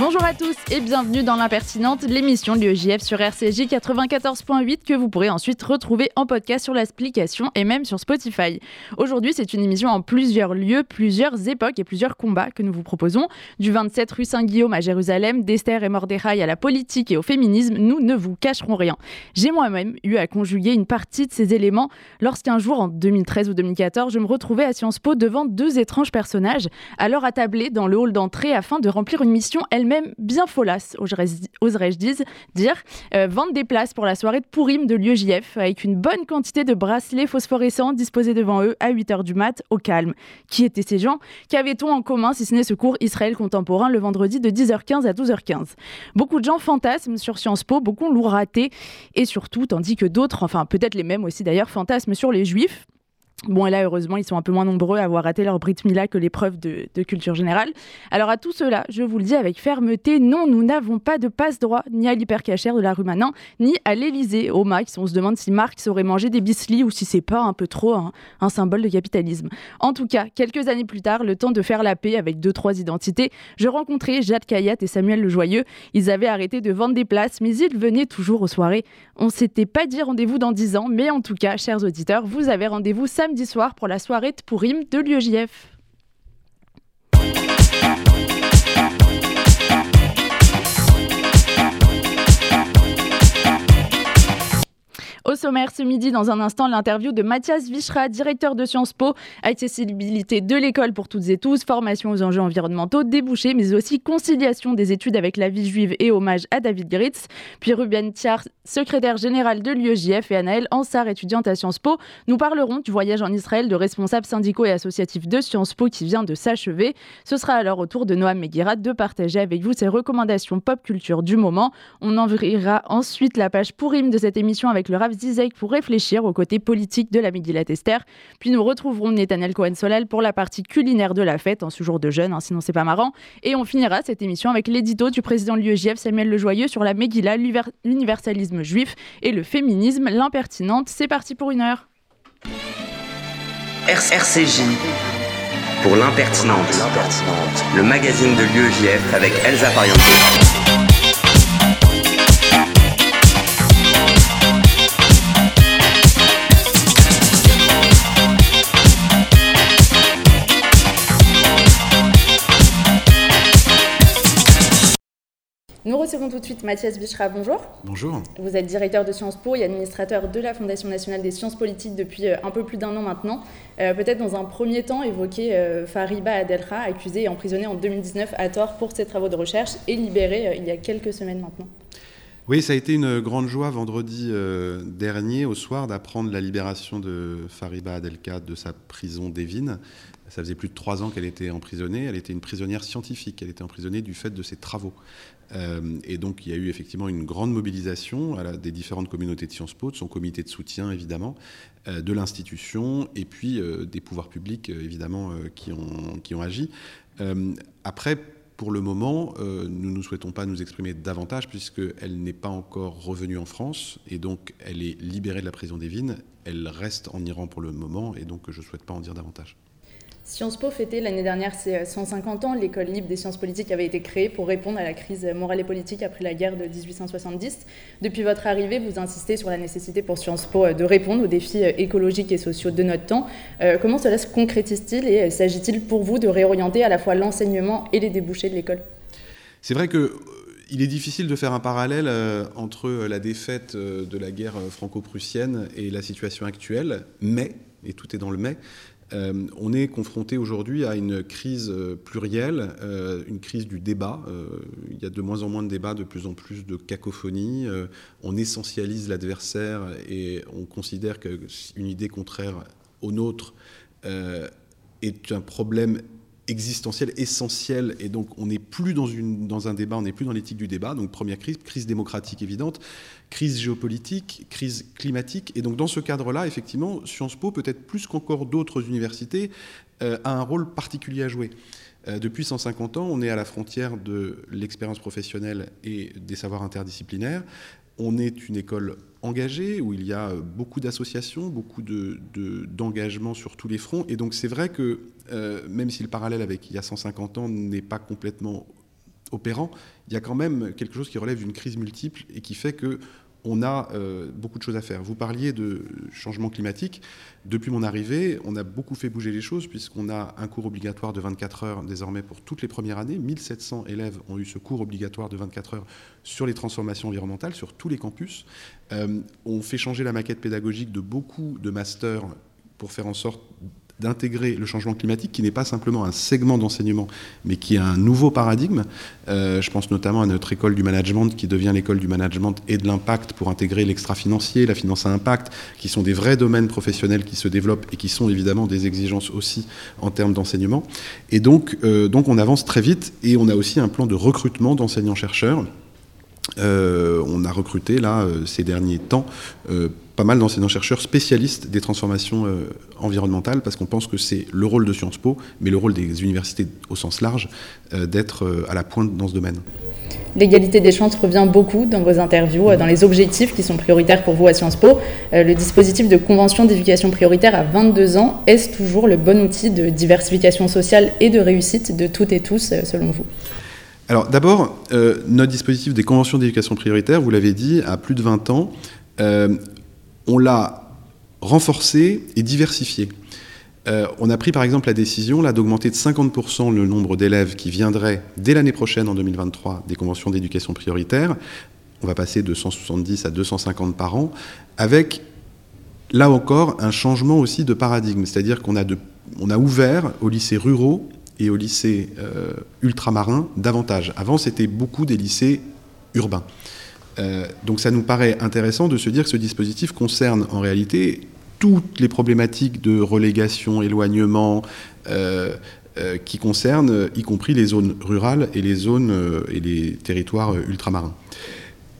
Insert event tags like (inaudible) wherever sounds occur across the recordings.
Bonjour à tous et bienvenue dans l'impertinente, l'émission de l'UEJF sur RCJ 94.8 que vous pourrez ensuite retrouver en podcast sur l'application et même sur Spotify. Aujourd'hui, c'est une émission en plusieurs lieux, plusieurs époques et plusieurs combats que nous vous proposons. Du 27 rue Saint-Guillaume à Jérusalem, d'Esther et Mordechai à la politique et au féminisme, nous ne vous cacherons rien. J'ai moi-même eu à conjuguer une partie de ces éléments lorsqu'un jour, en 2013 ou 2014, je me retrouvais à Sciences Po devant deux étranges personnages, alors attablés dans le hall d'entrée afin de remplir une mission elle-même même bien folasse, oserais-je dire, euh, des places pour la soirée de Pourim de l'UEJF avec une bonne quantité de bracelets phosphorescents disposés devant eux à 8h du mat au calme. Qui étaient ces gens? Qu'avait-on en commun si ce n'est ce cours Israël contemporain le vendredi de 10h15 à 12h15 Beaucoup de gens fantasment sur Sciences Po, beaucoup l'ont raté et surtout, tandis que d'autres, enfin peut-être les mêmes aussi d'ailleurs, fantasment sur les juifs. Bon, et là, heureusement, ils sont un peu moins nombreux à avoir raté leur Brit Mila que l'épreuve de, culture générale. Alors, à tout cela, je vous le dis avec fermeté, non, nous n'avons pas de passe-droit ni à l'hypercachère de la rue Manin, ni à l'Elysée, au Max. On se demande si Marx aurait mangé des bislis ou si c'est pas un peu trop un, symbole de capitalisme. En tout cas, quelques années plus tard, le temps de faire la paix avec deux, trois identités, je rencontrais Jade Kayat et Samuel Le Joyeux. Ils avaient arrêté de vendre des places, mais ils venaient toujours aux soirées. On s'était pas dit rendez-vous dans dix ans, mais en tout cas, chers auditeurs, vous avez rendez-vous samedi samedi soir pour la soirée de Pourim de l'UEJF. Au sommaire ce midi, dans un instant, l'interview de Mathias Vichra, directeur de Sciences Po, accessibilité de l'école pour toutes et tous, formation aux enjeux environnementaux, débouchés, mais aussi conciliation des études avec la vie juive et hommage à David Gritz. Puis Ruben Thiar, secrétaire général de l'UEJF et Anaël Ansar, étudiante à Sciences Po, nous parlerons du voyage en Israël de responsables syndicaux et associatifs de Sciences Po qui vient de s'achever. Ce sera alors au tour de Noam Meguirat de partager avec vous ses recommandations pop culture du moment. On enverra ensuite la page pourrime de cette émission avec le Rav Pour réfléchir au côté politique de la Megillat Esther. Puis nous retrouverons Netanel Cohen-Solal pour la partie culinaire de la fête, en ce jour de jeûne, hein, sinon c'est pas marrant. Et on finira cette émission avec l'édito du président de l'UEJF, Samuel Lejoyeux, sur la Megillah, l'universalisme juif et le féminisme, l'impertinente. C'est parti pour une heure. RCJ pour l'impertinente, le magazine de l'UEJF avec Elsa. Nous recevons tout de suite Mathias Bichra, bonjour. Bonjour. Vous êtes directeur de Sciences Po et administrateur de la Fondation nationale des sciences politiques depuis euh, un peu plus d'un an maintenant. Euh, Peut-être dans un premier temps évoquer euh, Fariba Adelra, accusée et emprisonnée en 2019 à tort pour ses travaux de recherche et libérée euh, il y a quelques semaines maintenant. Oui, ça a été une grande joie vendredi dernier au soir d'apprendre la libération de Fariba Adelka de sa prison d'Evin. Ça faisait plus de trois ans qu'elle était emprisonnée. Elle était une prisonnière scientifique. Elle était emprisonnée du fait de ses travaux. Euh, et donc, il y a eu effectivement une grande mobilisation des différentes communautés de Sciences Po, de son comité de soutien, évidemment, euh, de l'institution, et puis euh, des pouvoirs publics, évidemment, qui, ont, agi. après, pour le moment, nous ne souhaitons pas nous exprimer davantage puisqu'elle n'est pas encore revenue en France et donc elle est libérée de la prison des Vignes. Elle reste en Iran pour le moment et donc je ne souhaite pas en dire davantage. Sciences Po fêtait l'année dernière ses 150 ans. L'école libre des sciences politiques avait été créée pour répondre à la crise morale et politique après la guerre de 1870. Depuis votre arrivée, vous insistez sur la nécessité pour Sciences Po de répondre aux défis écologiques et sociaux de notre temps. Euh, comment cela se concrétise-t-il et s'agit-il pour vous de réorienter à la fois l'enseignement et les débouchés de l'école? C'est vrai que il est difficile de faire un parallèle euh, entre la défaite euh, de la guerre franco-prussienne et la situation actuelle, mais, et tout est dans le mais, euh, on est confronté aujourd'hui à une crise euh, plurielle, euh, une crise du débat. Il y a de moins en moins de débats, de plus en plus de cacophonie. On essentialise l'adversaire et on considère qu'une idée contraire au nôtre euh, est un problème existentiel, essentiel, et donc on n'est plus dans un débat, on n'est plus dans l'éthique du débat. Donc première crise, crise démocratique évidente, crise géopolitique, crise climatique, et donc dans ce cadre-là, effectivement, Sciences Po, peut-être plus qu'encore d'autres universités, euh, a un rôle particulier à jouer. Euh, depuis 150 ans, on est à la frontière de l'expérience professionnelle et des savoirs interdisciplinaires on est une école engagée, où il y a beaucoup d'associations, beaucoup d'engagement de, sur tous les fronts. Et donc c'est vrai que même si le parallèle avec il y a 150 ans n'est pas complètement opérant, il y a quand même quelque chose qui relève d'une crise multiple et qui fait que on a euh, beaucoup de choses à faire. Vous parliez de changement climatique. Depuis mon arrivée, on a beaucoup fait bouger les choses puisqu'on a un cours obligatoire de 24 heures désormais pour toutes les premières années. 1700 élèves ont eu ce cours obligatoire de 24 heures sur les transformations environnementales, sur tous les campus. Euh, on fait changer la maquette pédagogique de beaucoup de masters pour faire en sorte d'intégrer le changement climatique, qui n'est pas simplement un segment d'enseignement, mais qui est un nouveau paradigme. Euh, je pense notamment à notre école du management, qui devient l'école du management et de l'impact pour intégrer l'extra-financier, la finance à impact, qui sont des vrais domaines professionnels qui se développent et qui sont évidemment des exigences aussi en termes d'enseignement. Et donc, euh, donc on avance très vite et on a aussi un plan de recrutement d'enseignants-chercheurs. Euh, on a recruté là ces derniers temps pas mal d'enseignants-chercheurs spécialistes des transformations euh, environnementales, parce qu'on pense que c'est le rôle de Sciences Po, mais le rôle des universités au sens large, euh, d'être euh, à la pointe dans ce domaine. L'égalité des chances revient beaucoup dans vos interviews, dans les objectifs qui sont prioritaires pour vous à Sciences Po. le dispositif de convention d'éducation prioritaire à 22 ans, est-ce toujours le bon outil de diversification sociale et de réussite de toutes et tous, selon vous? Alors d'abord, notre dispositif des conventions d'éducation prioritaire, vous l'avez dit, a plus de 20 ans on l'a renforcé et diversifié. Euh, on a pris par exemple la décision d'augmenter de 50% le nombre d'élèves qui viendraient dès l'année prochaine en 2023 des conventions d'éducation prioritaire. On va passer de 170 à 250 par an, avec là encore un changement aussi de paradigme, c'est-à-dire qu'on a, a ouvert aux lycées ruraux et aux lycées euh, ultramarins davantage. Avant, c'était beaucoup des lycées urbains. Euh, donc ça nous paraît intéressant de se dire que ce dispositif concerne en réalité toutes les problématiques de relégation, éloignement, euh, euh, qui concernent y compris les zones rurales et les zones et les territoires ultramarins.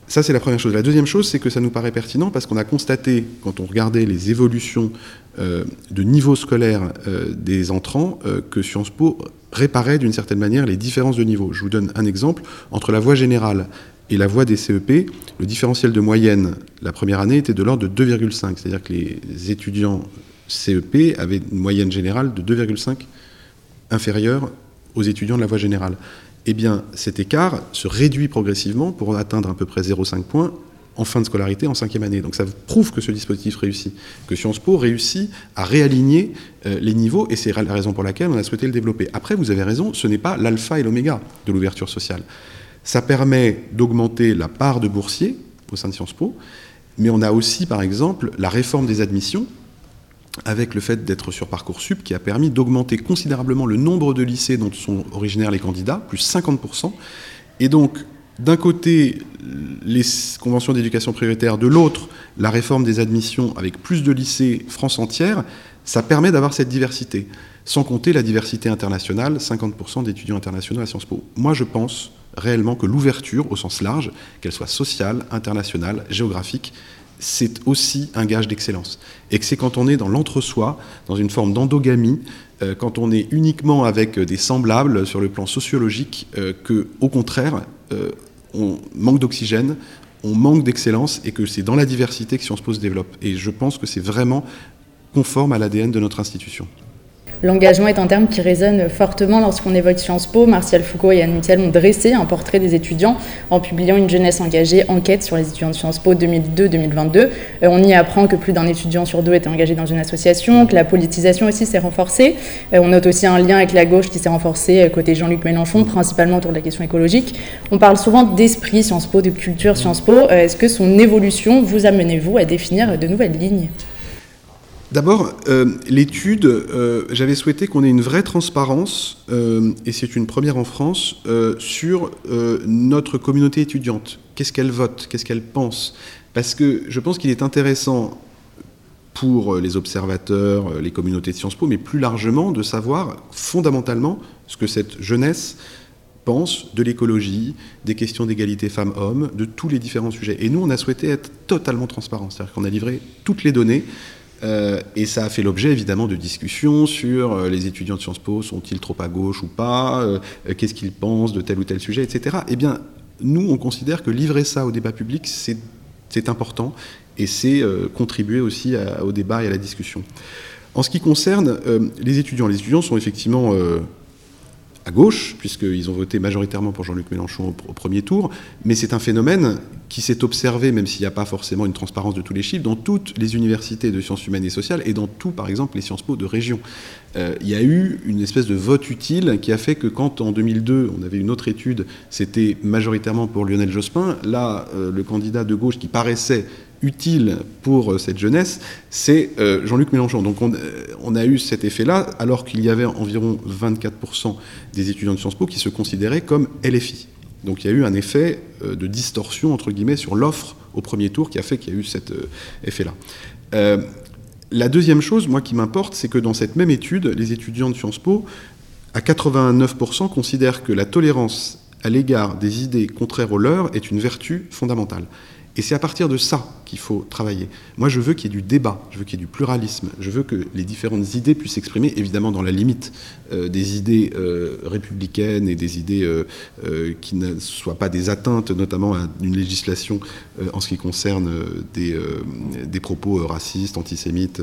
Ça, c'est la première chose. La deuxième chose, c'est que ça nous paraît pertinent parce qu'on a constaté, quand on regardait les évolutions de niveau scolaire des entrants, que Sciences Po réparait d'une certaine manière les différences de niveau. Je vous donne un exemple. Entre la voie générale et la voie des CEP, le différentiel de moyenne la première année était de l'ordre de 2,5. C'est-à-dire que les étudiants CEP avaient une moyenne générale de 2,5 inférieure aux étudiants de la voie générale. Eh bien, cet écart se réduit progressivement pour atteindre à peu près 0,5 points en fin de scolarité, en cinquième année. Donc ça prouve que ce dispositif réussit, que Sciences Po réussit à réaligner euh, les niveaux, et c'est la raison pour laquelle on a souhaité le développer. Après, vous avez raison, ce n'est pas l'alpha et l'oméga de l'ouverture sociale. Ça permet d'augmenter la part de boursiers au sein de Sciences Po, mais on a aussi, par exemple, la réforme des admissions, avec le fait d'être sur Parcoursup, qui a permis d'augmenter considérablement le nombre de lycées dont sont originaires les candidats, plus 50%. Et donc, d'un côté, les conventions d'éducation prioritaire, de l'autre, la réforme des admissions avec plus de lycées France entière, ça permet d'avoir cette diversité. Sans compter la diversité internationale, 50% d'étudiants internationaux à Sciences Po. Moi, je pense réellement que l'ouverture, au sens large, qu'elle soit sociale, internationale, géographique, c'est aussi un gage d'excellence. Et que c'est quand on est dans l'entre-soi, dans une forme d'endogamie, euh, quand on est uniquement avec des semblables sur le plan sociologique, euh, que, au contraire, euh, on manque d'oxygène, on manque d'excellence, et que c'est dans la diversité que Sciences Po se développe. Et je pense que c'est vraiment conforme à l'ADN de notre institution. L'engagement est un terme qui résonne fortement lorsqu'on évoque Sciences Po. Martial Foucault et Anne Mutiel ont dressé un portrait des étudiants en publiant une jeunesse engagée enquête sur les étudiants de Sciences Po 2002-2022. Euh, on y apprend que plus d'un étudiant sur deux était engagé dans une association, que la politisation aussi s'est renforcée. Euh, on note aussi un lien avec la gauche qui s'est renforcé euh, côté Jean-Luc Mélenchon, principalement autour de la question écologique. On parle souvent d'esprit Sciences Po, de culture Sciences Po. Est-ce que son évolution vous amenez-vous à définir de nouvelles lignes? D'abord, euh, l'étude, euh, j'avais souhaité qu'on ait une vraie transparence, euh, et c'est une première en France, sur notre communauté étudiante. Qu'est-ce qu'elle vote? Qu'est-ce qu'elle pense? Parce que je pense qu'il est intéressant pour les observateurs, les communautés de Sciences Po, mais plus largement de savoir fondamentalement ce que cette jeunesse pense de l'écologie, des questions d'égalité femmes-hommes, de tous les différents sujets. Et nous, on a souhaité être totalement transparent, c'est-à-dire qu'on a livré toutes les données euh, et ça a fait l'objet évidemment de discussions sur euh, les étudiants de Sciences Po sont-ils trop à gauche ou pas, euh, qu'est-ce qu'ils pensent de tel ou tel sujet, etc. Eh bien, nous, on considère que livrer ça au débat public, c'est important et c'est contribuer aussi au débat et à la discussion. En ce qui concerne les étudiants, les étudiants sont effectivement à gauche, puisqu'ils ont voté majoritairement pour Jean-Luc Mélenchon au, premier tour, mais c'est un phénomène qui s'est observé, même s'il n'y a pas forcément une transparence de tous les chiffres, dans toutes les universités de sciences humaines et sociales et dans tout, par exemple, les Sciences Po de région. Euh, il y a eu une espèce de vote utile qui a fait que quand, en 2002, on avait une autre étude, c'était majoritairement pour Lionel Jospin, là, euh, le candidat de gauche qui paraissait utile pour euh, cette jeunesse, c'est euh, Jean-Luc Mélenchon. Donc euh, on, a eu cet effet-là, alors qu'il y avait environ 24% des étudiants de Sciences Po qui se considéraient comme LFI. Donc il y a eu un effet de distorsion, entre guillemets, sur l'offre au premier tour qui a fait qu'il y a eu cet effet-là. la deuxième chose, moi, qui m'importe, c'est que dans cette même étude, les étudiants de Sciences Po, à 89%, considèrent que la tolérance à l'égard des idées contraires aux leurs est une vertu fondamentale. Et c'est à partir de ça qu'il faut travailler. Moi, je veux qu'il y ait du débat, je veux qu'il y ait du pluralisme, je veux que les différentes idées puissent s'exprimer, évidemment dans la limite euh, des idées euh, républicaines et des idées euh, qui ne soient pas des atteintes, notamment à une législation en ce qui concerne des, des propos racistes, antisémites.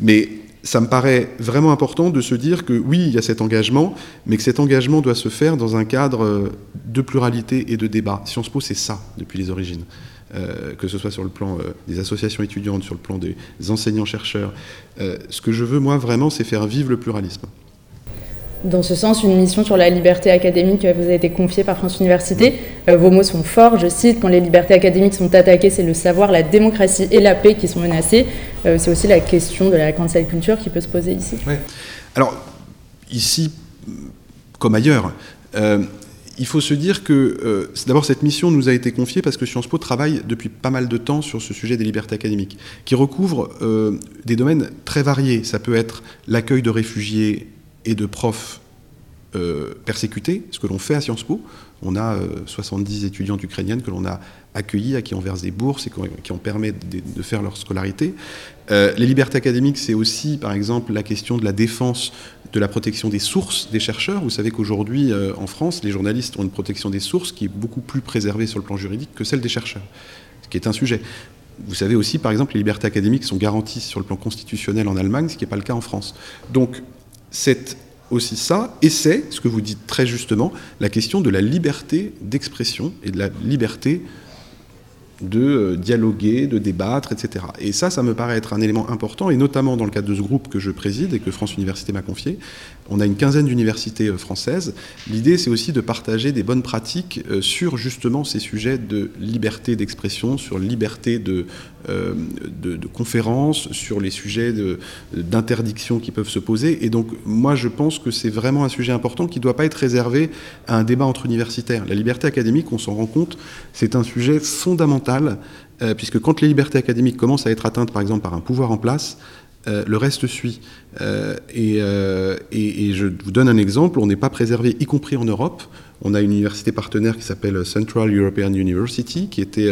mais ça me paraît vraiment important de se dire que oui, il y a cet engagement, mais que cet engagement doit se faire dans un cadre de pluralité et de débat. Sciences Po, c'est ça depuis les origines. Euh, que ce soit sur le plan euh, des associations étudiantes, sur le plan des enseignants-chercheurs. Euh, ce que je veux, moi, vraiment, c'est faire vivre le pluralisme. Dans ce sens, une mission sur la liberté académique vous a été confiée par France Université. vos mots sont forts, je cite, quand les libertés académiques sont attaquées, c'est le savoir, la démocratie et la paix qui sont menacées. c'est aussi la question de la cancel culture qui peut se poser ici. Alors, ici, comme ailleurs, il faut se dire que euh, d'abord cette mission nous a été confiée parce que Sciences Po travaille depuis pas mal de temps sur ce sujet des libertés académiques, qui recouvre euh, des domaines très variés. Ça peut être l'accueil de réfugiés et de profs euh, persécutés, ce que l'on fait à Sciences Po. On a 70 étudiantes ukrainiennes que l'on a accueillies, à qui on verse des bourses et qui on permet de, faire leur scolarité. les libertés académiques, c'est aussi, par exemple, la question de la défense de la protection des sources des chercheurs. Vous savez qu'aujourd'hui, euh, en France, les journalistes ont une protection des sources qui est beaucoup plus préservée sur le plan juridique que celle des chercheurs, ce qui est un sujet. Vous savez aussi, par exemple, les libertés académiques sont garanties sur le plan constitutionnel en Allemagne, ce qui n'est pas le cas en France. Donc, c'est aussi ça, et c'est, ce que vous dites très justement, la question de la liberté d'expression et de la liberté de euh, dialoguer, de débattre, etc. Et ça, ça me paraît être un élément important, et notamment dans le cadre de ce groupe que je préside et que France Université m'a confié. On a une quinzaine d'universités euh, françaises. L'idée, c'est aussi de partager des bonnes pratiques euh, sur justement ces sujets de liberté d'expression, sur liberté de, conférences, sur les sujets d'interdiction qui peuvent se poser. Et donc, moi, je pense que c'est vraiment un sujet important qui ne doit pas être réservé à un débat entre universitaires. La liberté académique, on s'en rend compte, c'est un sujet fondamental euh, puisque quand les libertés académiques commencent à être atteintes, par exemple, par un pouvoir en place, euh, le reste suit. Euh, et, je vous donne un exemple, on n'est pas préservé, y compris en Europe. On a une université partenaire qui s'appelle Central European University, qui était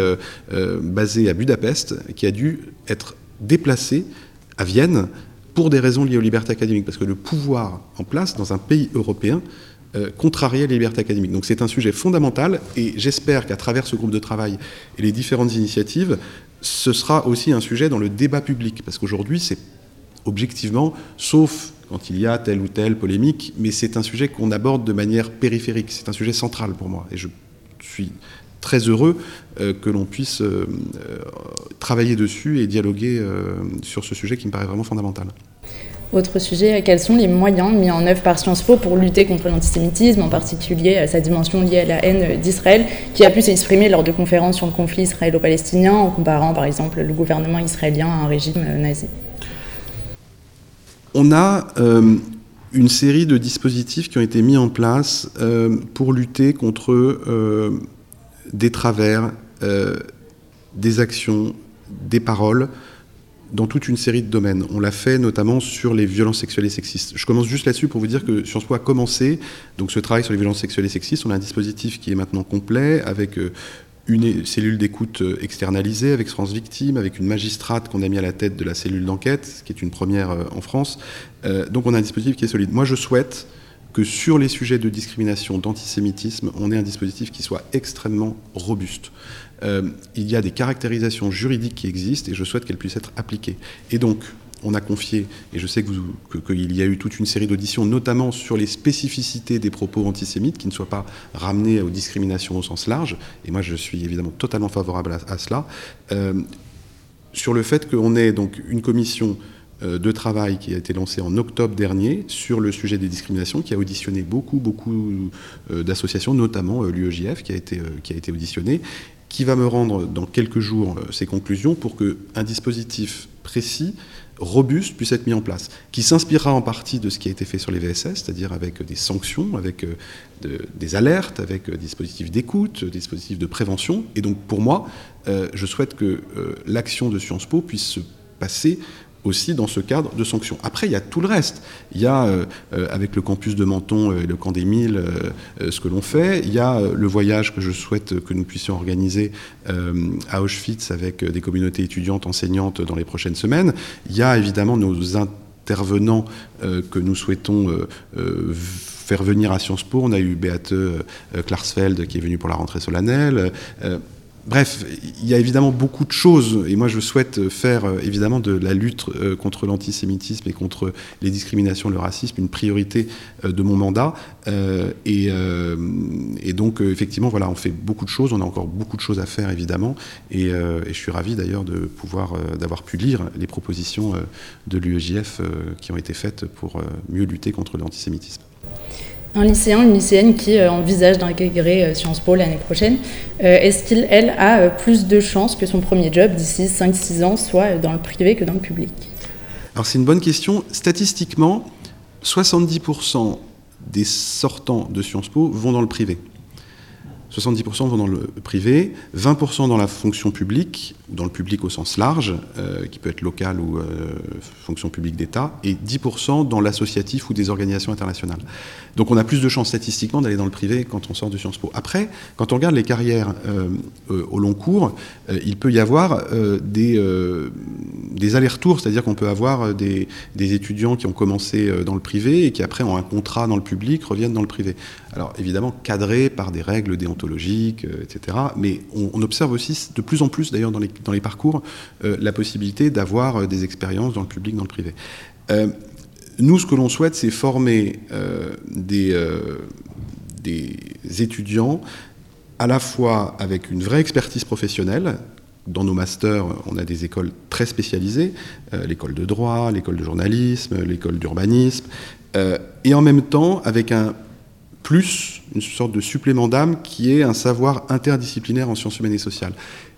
basée à Budapest, qui a dû être déplacée à Vienne pour des raisons liées aux libertés académiques, parce que le pouvoir en place dans un pays européen euh, contrarier les libertés académiques. Donc c'est un sujet fondamental et j'espère qu'à travers ce groupe de travail et les différentes initiatives, ce sera aussi un sujet dans le débat public. Parce qu'aujourd'hui, c'est objectivement, sauf quand il y a telle ou telle polémique, mais c'est un sujet qu'on aborde de manière périphérique. C'est un sujet central pour moi. Et je suis très heureux euh, que l'on puisse euh, travailler dessus et dialoguer sur ce sujet qui me paraît vraiment fondamental. Autre sujet, quels sont les moyens mis en œuvre par Sciences Po pour lutter contre l'antisémitisme, en particulier sa dimension liée à la haine d'Israël, qui a pu s'exprimer lors de conférences sur le conflit israélo-palestinien, en comparant par exemple le gouvernement israélien à un régime nazi? On a euh, une série de dispositifs qui ont été mis en place euh, pour lutter contre euh, des travers, des actions, des paroles dans toute une série de domaines. On l'a fait notamment sur les violences sexuelles et sexistes. Je commence juste là-dessus pour vous dire que Sciences Po a commencé donc ce travail sur les violences sexuelles et sexistes. On a un dispositif qui est maintenant complet avec une cellule d'écoute euh, externalisée avec France Victime, avec une magistrate qu'on a mis à la tête de la cellule d'enquête, qui est une première euh, en France. donc on a un dispositif qui est solide. Moi, je souhaite que sur les sujets de discrimination, d'antisémitisme, on ait un dispositif qui soit extrêmement robuste. Euh, il y a des caractérisations juridiques qui existent et je souhaite qu'elles puissent être appliquées. Et donc, on a confié, et je sais qu'il que, y a eu toute une série d'auditions, notamment sur les spécificités des propos antisémites, qui ne soient pas ramenés aux discriminations au sens large, et moi je suis évidemment totalement favorable à, cela, euh, sur le fait qu'on ait donc une commission euh, de travail qui a été lancée en octobre dernier sur le sujet des discriminations, qui a auditionné beaucoup, beaucoup euh, d'associations, notamment l'UEJF qui, a été, qui auditionné, qui va me rendre dans quelques jours ses conclusions pour qu'un dispositif précis robuste puisse être mis en place, qui s'inspirera en partie de ce qui a été fait sur les VSS, c'est-à-dire avec des sanctions, avec euh, des alertes, avec des euh, dispositifs d'écoute, des dispositifs de prévention. Et donc pour moi, euh, je souhaite que l'action de Sciences Po puisse se passer aussi dans ce cadre de sanctions. Après, il y a tout le reste. Il y a, euh, euh, avec le campus de Menton et le camp des Milles, euh, ce que l'on fait. Il y a le voyage que je souhaite que nous puissions organiser à Auschwitz avec des communautés étudiantes, enseignantes dans les prochaines semaines. Il y a évidemment nos intervenants que nous souhaitons faire venir à Sciences Po. On a eu Beate Klarsfeld qui est venue pour la rentrée solennelle. Bref, il y a évidemment beaucoup de choses, et moi je souhaite faire euh, évidemment de la lutte euh, contre l'antisémitisme et contre les discriminations, le racisme, une priorité euh, de mon mandat. Et, donc effectivement, voilà, on fait beaucoup de choses, on a encore beaucoup de choses à faire évidemment, et, je suis ravi d'ailleurs de pouvoir, d'avoir pu lire les propositions de l'UEJF qui ont été faites pour mieux lutter contre l'antisémitisme un lycéen, une lycéenne qui euh, envisage d'intégrer euh, Sciences Po l'année prochaine, euh, est-ce qu'il, a plus de chances que son premier job d'ici 5-6 ans soit dans le privé que dans le public? Alors c'est une bonne question. Statistiquement, 70% des sortants de Sciences Po vont dans le privé. 70% vont dans le privé, 20% dans la fonction publique, dans le public au sens large, euh, qui peut être local ou euh, fonction publique d'État, et 10% dans l'associatif ou des organisations internationales. Donc on a plus de chances statistiquement d'aller dans le privé quand on sort de Sciences Po. Après, quand on regarde les carrières euh, au long cours, il peut y avoir des, allers-retours, c'est-à-dire qu'on peut avoir des, des, étudiants qui ont commencé dans le privé et qui après ont un contrat dans le public, reviennent dans le privé. Alors évidemment cadrés par des règles déontologiques, etc. Mais on, observe aussi de plus en plus d'ailleurs dans les dans les parcours euh, la possibilité d'avoir euh, des expériences dans le public, dans le privé. Euh, nous, ce que l'on souhaite, c'est former des, des étudiants à la fois avec une vraie expertise professionnelle, dans nos masters, on a des écoles très spécialisées, l'école de droit, l'école de journalisme, l'école d'urbanisme, et en même temps avec un plus, une sorte de supplément d'âme qui est un savoir interdisciplinaire en sciences humaines et sociales.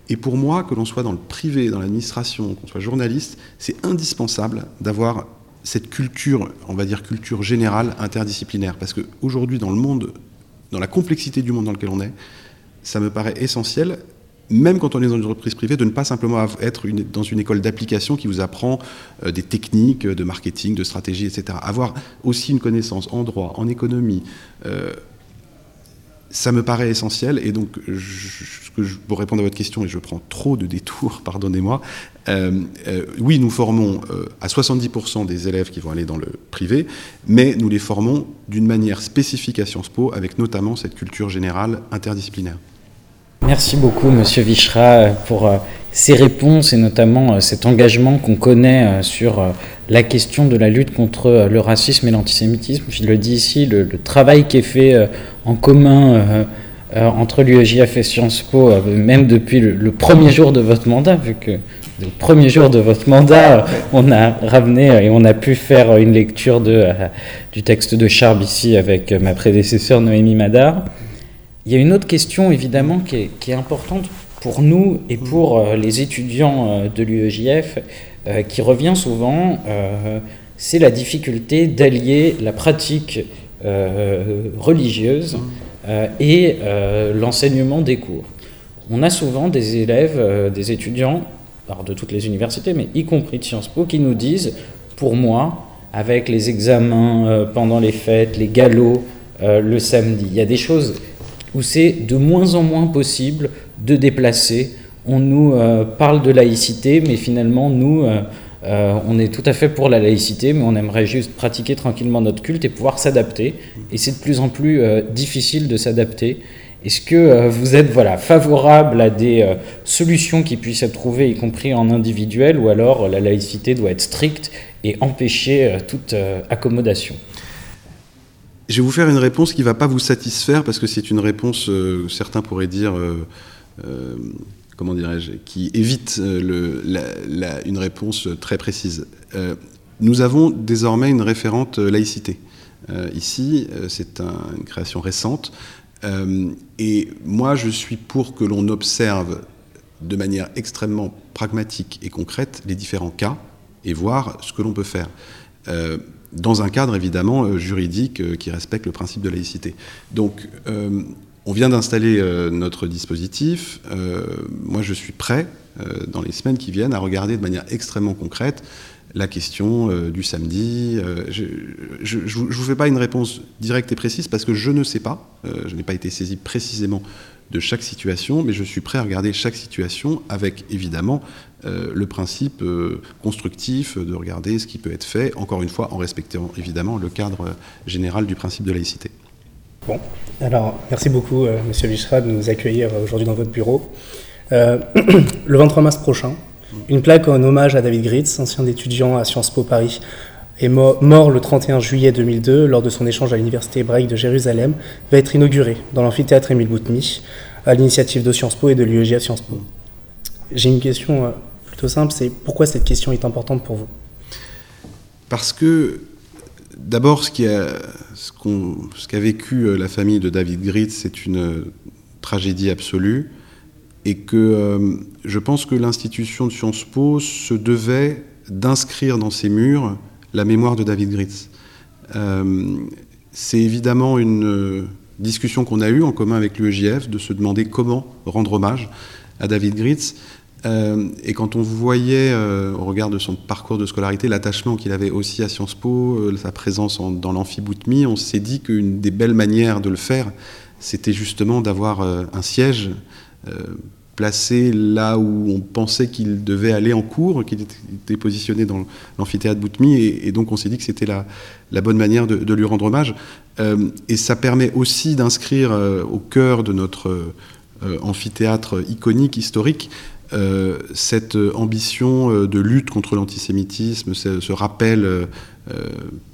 Et pour moi, que l'on soit dans le privé, dans l'administration, qu'on soit journaliste, c'est indispensable d'avoir cette culture, on va dire culture générale, interdisciplinaire. Parce qu'aujourd'hui, dans le monde, dans la complexité du monde dans lequel on est, ça me paraît essentiel, même quand on est dans une entreprise privée, de ne pas simplement être dans une école d'application qui vous apprend euh, des techniques de marketing, de stratégie, etc. Avoir aussi une connaissance en droit, en économie, euh, ça me paraît essentiel. Et donc, pour répondre à votre question, et je prends trop de détours, (laughs) pardonnez-moi, euh, euh, oui, nous formons euh, à 70% des élèves qui vont aller dans le privé, mais nous les formons d'une manière spécifique à Sciences Po, avec notamment cette culture générale interdisciplinaire. Merci beaucoup, Monsieur Vichra, pour ces réponses et notamment cet engagement qu'on connaît sur la question de la lutte contre le racisme et l'antisémitisme. Je le dis ici, le, travail qui est fait en commun entre l'UEJF et Sciences Po, même depuis le, premier jour de votre mandat, vu que le premier jour de votre mandat, on a ramené et on a pu faire une lecture de, du texte de Charb ici avec ma prédécesseur Noémie Madar. Il y a une autre question évidemment qui est, qui est importante pour nous et pour euh, les étudiants euh, de l'UEJF, euh, qui revient souvent, c'est la difficulté d'allier la pratique religieuse et l'enseignement des cours. On a souvent des élèves, des étudiants, alors de toutes les universités, mais y compris de Sciences Po, qui nous disent, pour moi, avec les examens pendant les fêtes, les galops le samedi, il y a des choses où c'est de moins en moins possible de déplacer. On nous euh, parle de laïcité, mais finalement, nous, euh, on est tout à fait pour la laïcité, mais on aimerait juste pratiquer tranquillement notre culte et pouvoir s'adapter. Et c'est de plus en plus difficile de s'adapter. Est-ce que vous êtes voilà, favorable à des solutions qui puissent être trouvées, y compris en individuel, ou alors la laïcité doit être stricte et empêcher toute accommodation? Je vais vous faire une réponse qui ne va pas vous satisfaire parce que c'est une réponse, euh, certains pourraient dire, euh, euh, comment dirais-je, qui évite une réponse très précise. nous avons désormais une référente laïcité. ici, c'est une création récente. et moi, je suis pour que l'on observe de manière extrêmement pragmatique et concrète les différents cas et voir ce que l'on peut faire dans un cadre évidemment euh, juridique euh, qui respecte le principe de laïcité. Donc, euh, on vient d'installer notre dispositif. moi, je suis prêt, dans les semaines qui viennent, à regarder de manière extrêmement concrète la question du samedi. je ne vous fais pas une réponse directe et précise parce que je ne sais pas. je n'ai pas été saisi précisément de chaque situation, mais je suis prêt à regarder chaque situation avec évidemment euh, le principe euh, constructif de regarder ce qui peut être fait, encore une fois en respectant évidemment le cadre général du principe de laïcité. Bon, alors merci beaucoup euh, Monsieur Vichra de nous accueillir aujourd'hui dans votre bureau. (clears throat) le 23 mars prochain, une plaque en hommage à David Gritz, ancien étudiant à Sciences Po Paris, est mort le 31 juillet 2002 lors de son échange à l'université hébraïque de Jérusalem, va être inaugurée dans l'amphithéâtre Émile Boutmy à l'initiative de Sciences Po et de l'UEG à Sciences Po. J'ai une question plutôt simple, c'est pourquoi cette question est importante pour vous? Parce que d'abord, ce qu'a vécu euh, la famille de David Gritz, c'est une tragédie absolue, et que euh, je pense que l'institution de Sciences Po se devait d'inscrire dans ses murs la mémoire de David Gritz. Euh, c'est évidemment une discussion qu'on a eue en commun avec l'UEJF de se demander comment rendre hommage à David Gritz. Euh, et quand on voyait, euh, au regard de son parcours de scolarité, l'attachement qu'il avait aussi à Sciences Po, euh, sa présence dans l'amphiboutmi, on s'est dit qu'une des belles manières de le faire, c'était justement d'avoir un siège placé là où on pensait qu'il devait aller en cours, qu'il était positionné dans l'amphithéâtre Boutmi, et, donc on s'est dit que c'était la, la, bonne manière de, lui rendre hommage. et ça permet aussi d'inscrire au cœur de notre amphithéâtre iconique, historique, euh, cette ambition euh, de lutte contre l'antisémitisme, ce, rappel euh,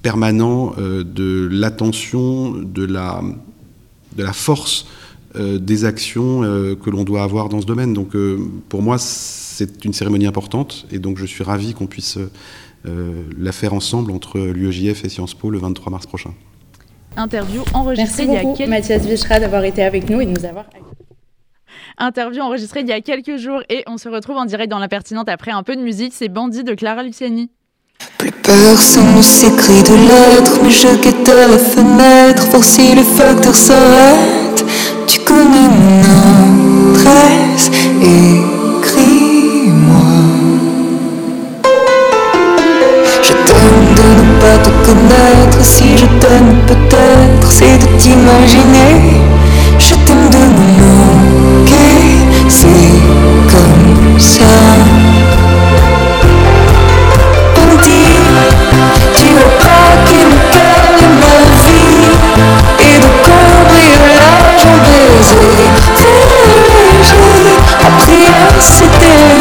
permanent de l'attention, de la, de la force des actions que l'on doit avoir dans ce domaine. Donc pour moi, c'est une cérémonie importante et donc je suis ravi qu'on puisse la faire ensemble entre l'UEJF et Sciences Po le 23 mars prochain. Interview enregistrée Merci beaucoup, Mathias Vichra d'avoir été avec nous et de nous avoir Interview enregistrée il y a quelques jours et on se retrouve en direct dans l'impertinente après un peu de musique. C'est Bandit de Clara Luciani. Plus personne ne s'écrit de lettres, mais je guette à la fenêtre, voir si le facteur s'arrête. Mon adresse, écris-moi. Je t'aime de ne pas te connaître, si je t'aime peut-être, c'est de t'imaginer. Je t'aime de me c'est comme ça. Tu veux craquer mon cœur et ma vie, et de cambriolage baiser, léger, après c'était.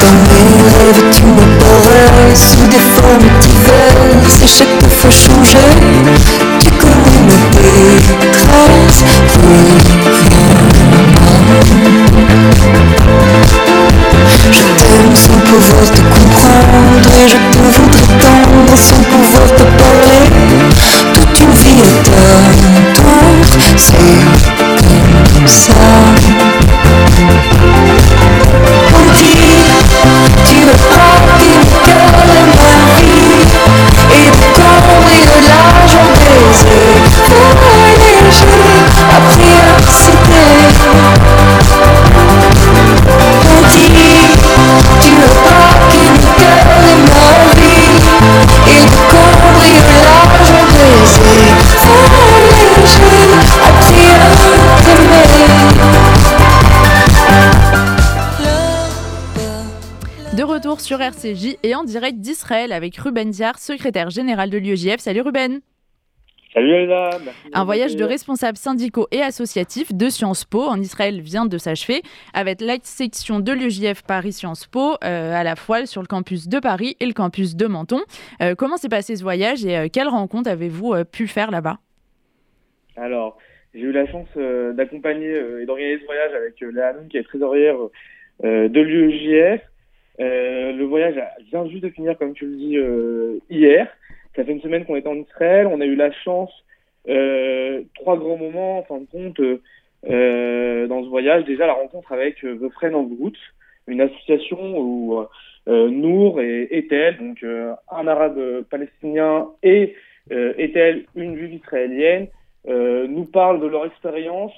Dans mes rêves, tu me parais sous des formes diverses, et chaque fois changer. Je t'aime sans pouvoir te comprendre et je te voudrais tendre sans pouvoir te parler. Toute une vie est à c'est comme ça. On dit, tu veux croire RCJ et en direct d'Israël avec Ruben Diar, secrétaire général de l'UEJF. Salut Ruben Salut Elsa Un voyage de responsables syndicaux et associatifs de Sciences Po en Israël vient de s'achever avec la section de l'UEJF Paris Sciences Po euh, à la fois sur le campus de Paris et le campus de Menton. Euh, comment s'est passé ce voyage et euh, quelles rencontres avez-vous pu faire là-bas? Alors, j'ai eu la chance d'accompagner et d'organiser ce voyage avec Léa Hanoun, qui est trésorière de l'UEJF. Le voyage vient juste de finir, comme tu le dis, hier. Ça fait une semaine qu'on est en Israël. On a eu la chance, euh, trois grands moments, en fin de compte, euh, dans ce voyage. Déjà, la rencontre avec euh, The Friend of Roots, une association où euh, Nour et Ethel, donc euh, un arabe palestinien et euh, Ethel, une juive israélienne, nous parlent de leur expérience,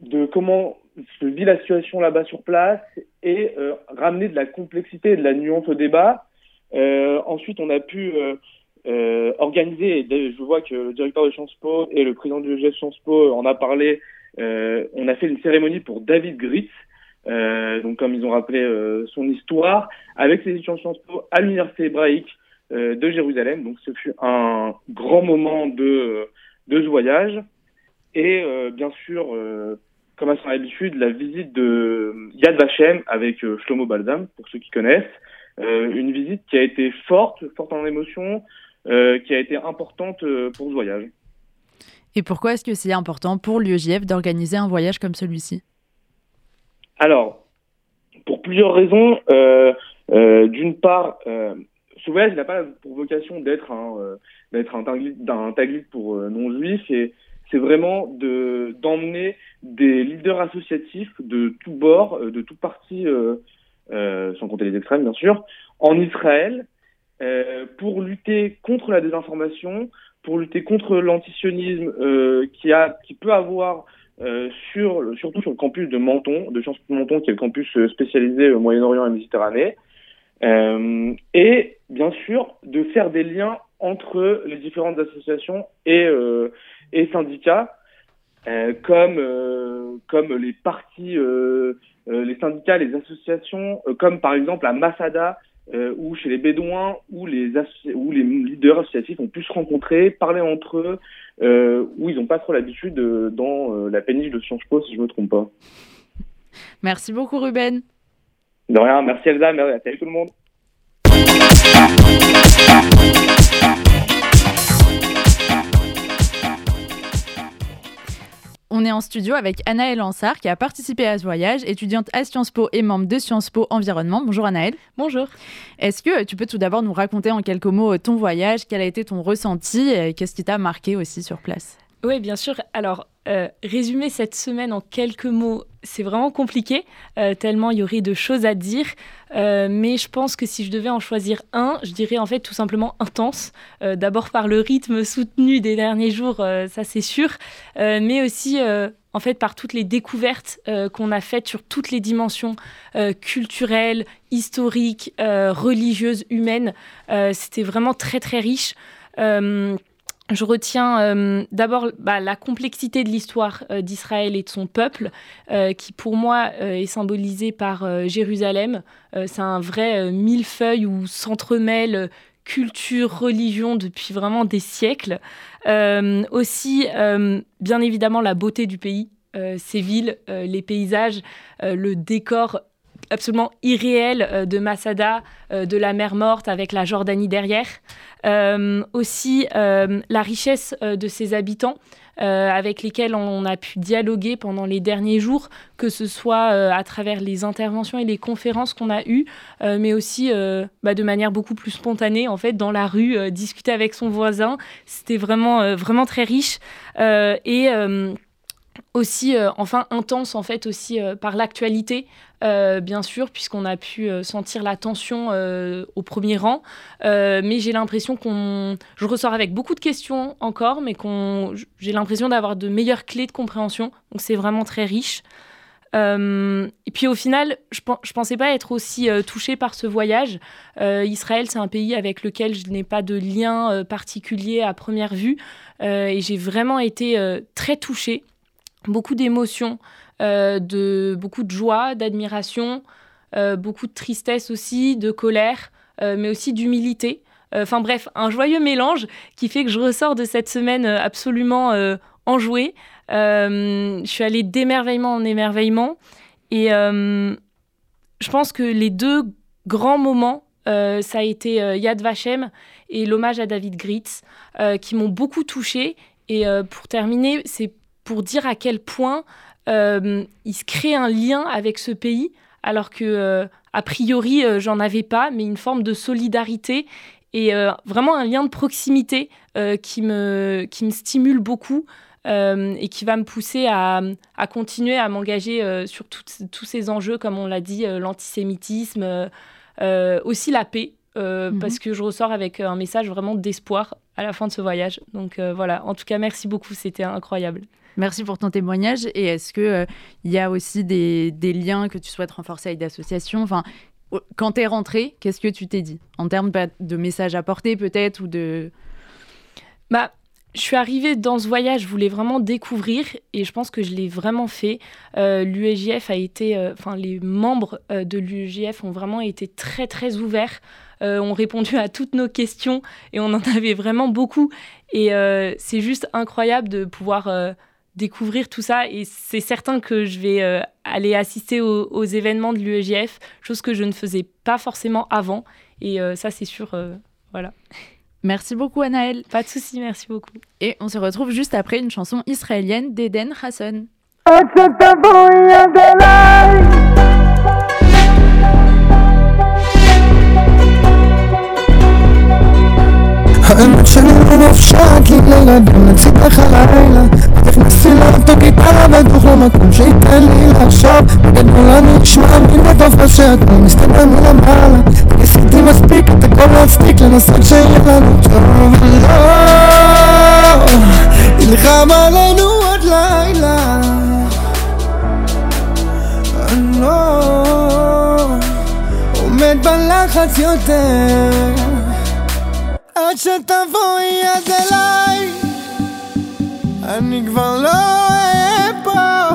de comment se vit la situation là-bas sur place et ramener de la complexité et de la nuance au débat euh, ensuite, on a pu euh, euh, organiser, je vois que le directeur de Sciences Po et le président du GF Sciences Po en a parlé, on a fait une cérémonie pour David Gritz, euh, donc comme ils ont rappelé euh, son histoire, avec ses étudiants Sciences Po à l'université hébraïque euh, de Jérusalem. Donc ce fut un grand moment de, de ce voyage. Et bien sûr, comme à son habitude, la visite de Yad Vashem avec Shlomo Balzam, pour ceux qui connaissent. Euh, une visite qui a été forte, forte en émotion, euh, qui a été importante euh, pour ce voyage. Et pourquoi est-ce que c'est important pour l'UEJF d'organiser un voyage comme celui-ci? Alors, pour plusieurs raisons. D'une part, ce voyage n'a pas pour vocation d'être un, d'être un, un taglit pour non-juifs, et c'est vraiment de, d'emmener des leaders associatifs de tous bords, de tout parti euh, sans compter les extrêmes bien sûr, en Israël euh, pour lutter contre la désinformation, pour lutter contre l'antisionisme euh, qui, a, qui peut avoir euh, sur, surtout sur le campus de Menton, de Sciences Po Menton, qui est le campus euh, spécialisé au Moyen-Orient et Méditerranée, euh, et bien sûr de faire des liens entre les différentes associations et, et syndicats, comme, comme les partis euh, les syndicats, les associations, euh, comme par exemple à Masada, euh, où chez les Bédouins, où les, où les leaders associatifs ont pu se rencontrer, parler entre eux, euh, où ils n'ont pas trop l'habitude dans la péniche de Sciences Po, si je ne me trompe pas. Merci beaucoup Ruben. De rien, merci Elsa, merci, salut tout le monde. On est en studio avec Anaëlle Ansar qui a participé à ce voyage, étudiante à Sciences Po et membre de Sciences Po Environnement. Bonjour Anaëlle. Bonjour. Est-ce que tu peux tout d'abord nous raconter en quelques mots ton voyage, quel a été ton ressenti et qu'est-ce qui t'a marqué aussi sur place? Oui, bien sûr. Alors, euh, résumer cette semaine en quelques mots, c'est vraiment compliqué, euh, tellement il y aurait de choses à dire. Euh, mais je pense que si je devais en choisir un, je dirais en fait tout simplement intense. D'abord par le rythme soutenu des derniers jours, ça c'est sûr, mais aussi en fait par toutes les découvertes qu'on a faites sur toutes les dimensions culturelles, historiques, religieuses, humaines. C'était vraiment très très riche je retiens euh, d'abord bah, la complexité de l'histoire euh, d'Israël et de son peuple, euh, qui pour moi est symbolisée par Jérusalem. C'est un vrai millefeuille où s'entremêlent culture, religion depuis vraiment des siècles. aussi, bien évidemment, la beauté du pays, ces villes, les paysages, le décor absolument irréel euh, de Masada, euh, de la mer morte avec la Jordanie derrière. Euh, aussi la richesse de ses habitants. Avec lesquels on a pu dialoguer pendant les derniers jours, que ce soit à travers les interventions et les conférences qu'on a eues, mais aussi bah, de manière beaucoup plus spontanée, en fait, dans la rue, discuter avec son voisin. C'était vraiment, vraiment très riche. et aussi euh, enfin intense en fait aussi euh, par l'actualité euh, bien sûr puisqu'on a pu sentir la tension au premier rang mais j'ai l'impression qu'on je ressors avec beaucoup de questions encore mais qu'on j'ai l'impression d'avoir de meilleures clés de compréhension donc c'est vraiment très riche et puis au final, je, je pensais pas être aussi touchée par ce voyage. Israël, c'est un pays avec lequel je n'ai pas de lien particulier à première vue. et j'ai vraiment été très touchée beaucoup d'émotions, euh, de beaucoup de joie, d'admiration, beaucoup de tristesse aussi, de colère, mais aussi d'humilité. Enfin bref, un joyeux mélange qui fait que je ressors de cette semaine absolument enjouée. je suis allée d'émerveillement en émerveillement. Et je pense que les deux grands moments, ça a été Yad Vashem et l'hommage à David Gritz, qui m'ont beaucoup touchée. Et pour terminer, c'est pour dire à quel point il se crée un lien avec ce pays, alors que a priori j'en avais pas, mais une forme de solidarité et vraiment un lien de proximité qui, me, qui me stimule beaucoup. et qui va me pousser à, à continuer à m'engager sur tous ces enjeux, comme on l'a dit, l'antisémitisme, aussi la paix, mhm. parce que je ressors avec un message vraiment d'espoir à la fin de ce voyage. Donc voilà, en tout cas, merci beaucoup, c'était incroyable. Merci pour ton témoignage. Et est-ce qu'il euh, il y a aussi des, liens que tu souhaites renforcer avec d'associations enfin, Quand tu es rentré, qu'est-ce que tu t'es dit? En termes bah, de messages à porter peut-être ou de... Bah, je suis arrivée dans ce voyage, je voulais vraiment découvrir et je pense que je l'ai vraiment fait. Euh, L'UEJF a été, euh, enfin les membres de l'UEJF ont vraiment été très très ouverts, ont répondu à toutes nos questions et on en (laughs) avait vraiment beaucoup. Et c'est juste incroyable de pouvoir découvrir tout ça. Et c'est certain que je vais euh, aller assister aux, événements de l'UEJF, chose que je ne faisais pas forcément avant. Et euh, ça, c'est sûr. Euh, voilà. Merci beaucoup, Anaël. Pas de souci, merci beaucoup. Et on se retrouve juste après une chanson israélienne d'Eden Hasson. האמת שלי לא נפשעת לי לילה בין לצדך הלילה תכנסי לאוטו גיטרה ודוך למקום שייתן לי לחשוב בגדול אני אשמע מלב טוב שהכל מסתדר מלמעלה ניסיתי מספיק את הכל להצדיק לנסות שיהיה לנו טוב. לא נלחם עלינו עוד לילה. לא עומד בלחץ יותר עד שתבואי עד אליי. אני כבר לא אהיה פה.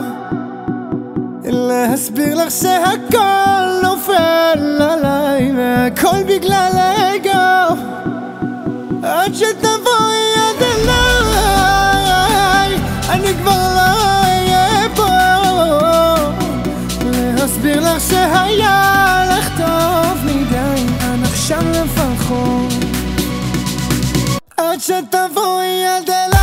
להסביר לך שהכל נופל עליי והכל בגלל האגו. עד שתבואי עד אליי אני כבר לא אהיה פה. להסביר לך שהיה לך טוב מדי עד עכשיו לפחות noche te voy a delar.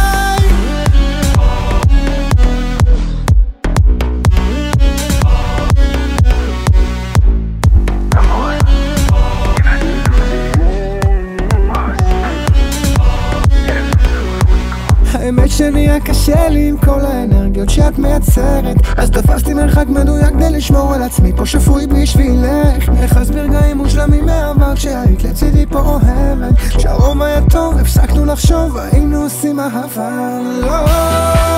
שנהיה קשה לי עם כל האנרגיות שאת מייצרת. אז תפסתי מרחק מדויק כדי לשמור על עצמי פה שפוי בשבילך. אז ברגעים מושלמים מעבר כשהיית לצידי פה אוהבת. כשהרוב היה טוב הפסקנו לחשוב היינו עושים אהבה. לא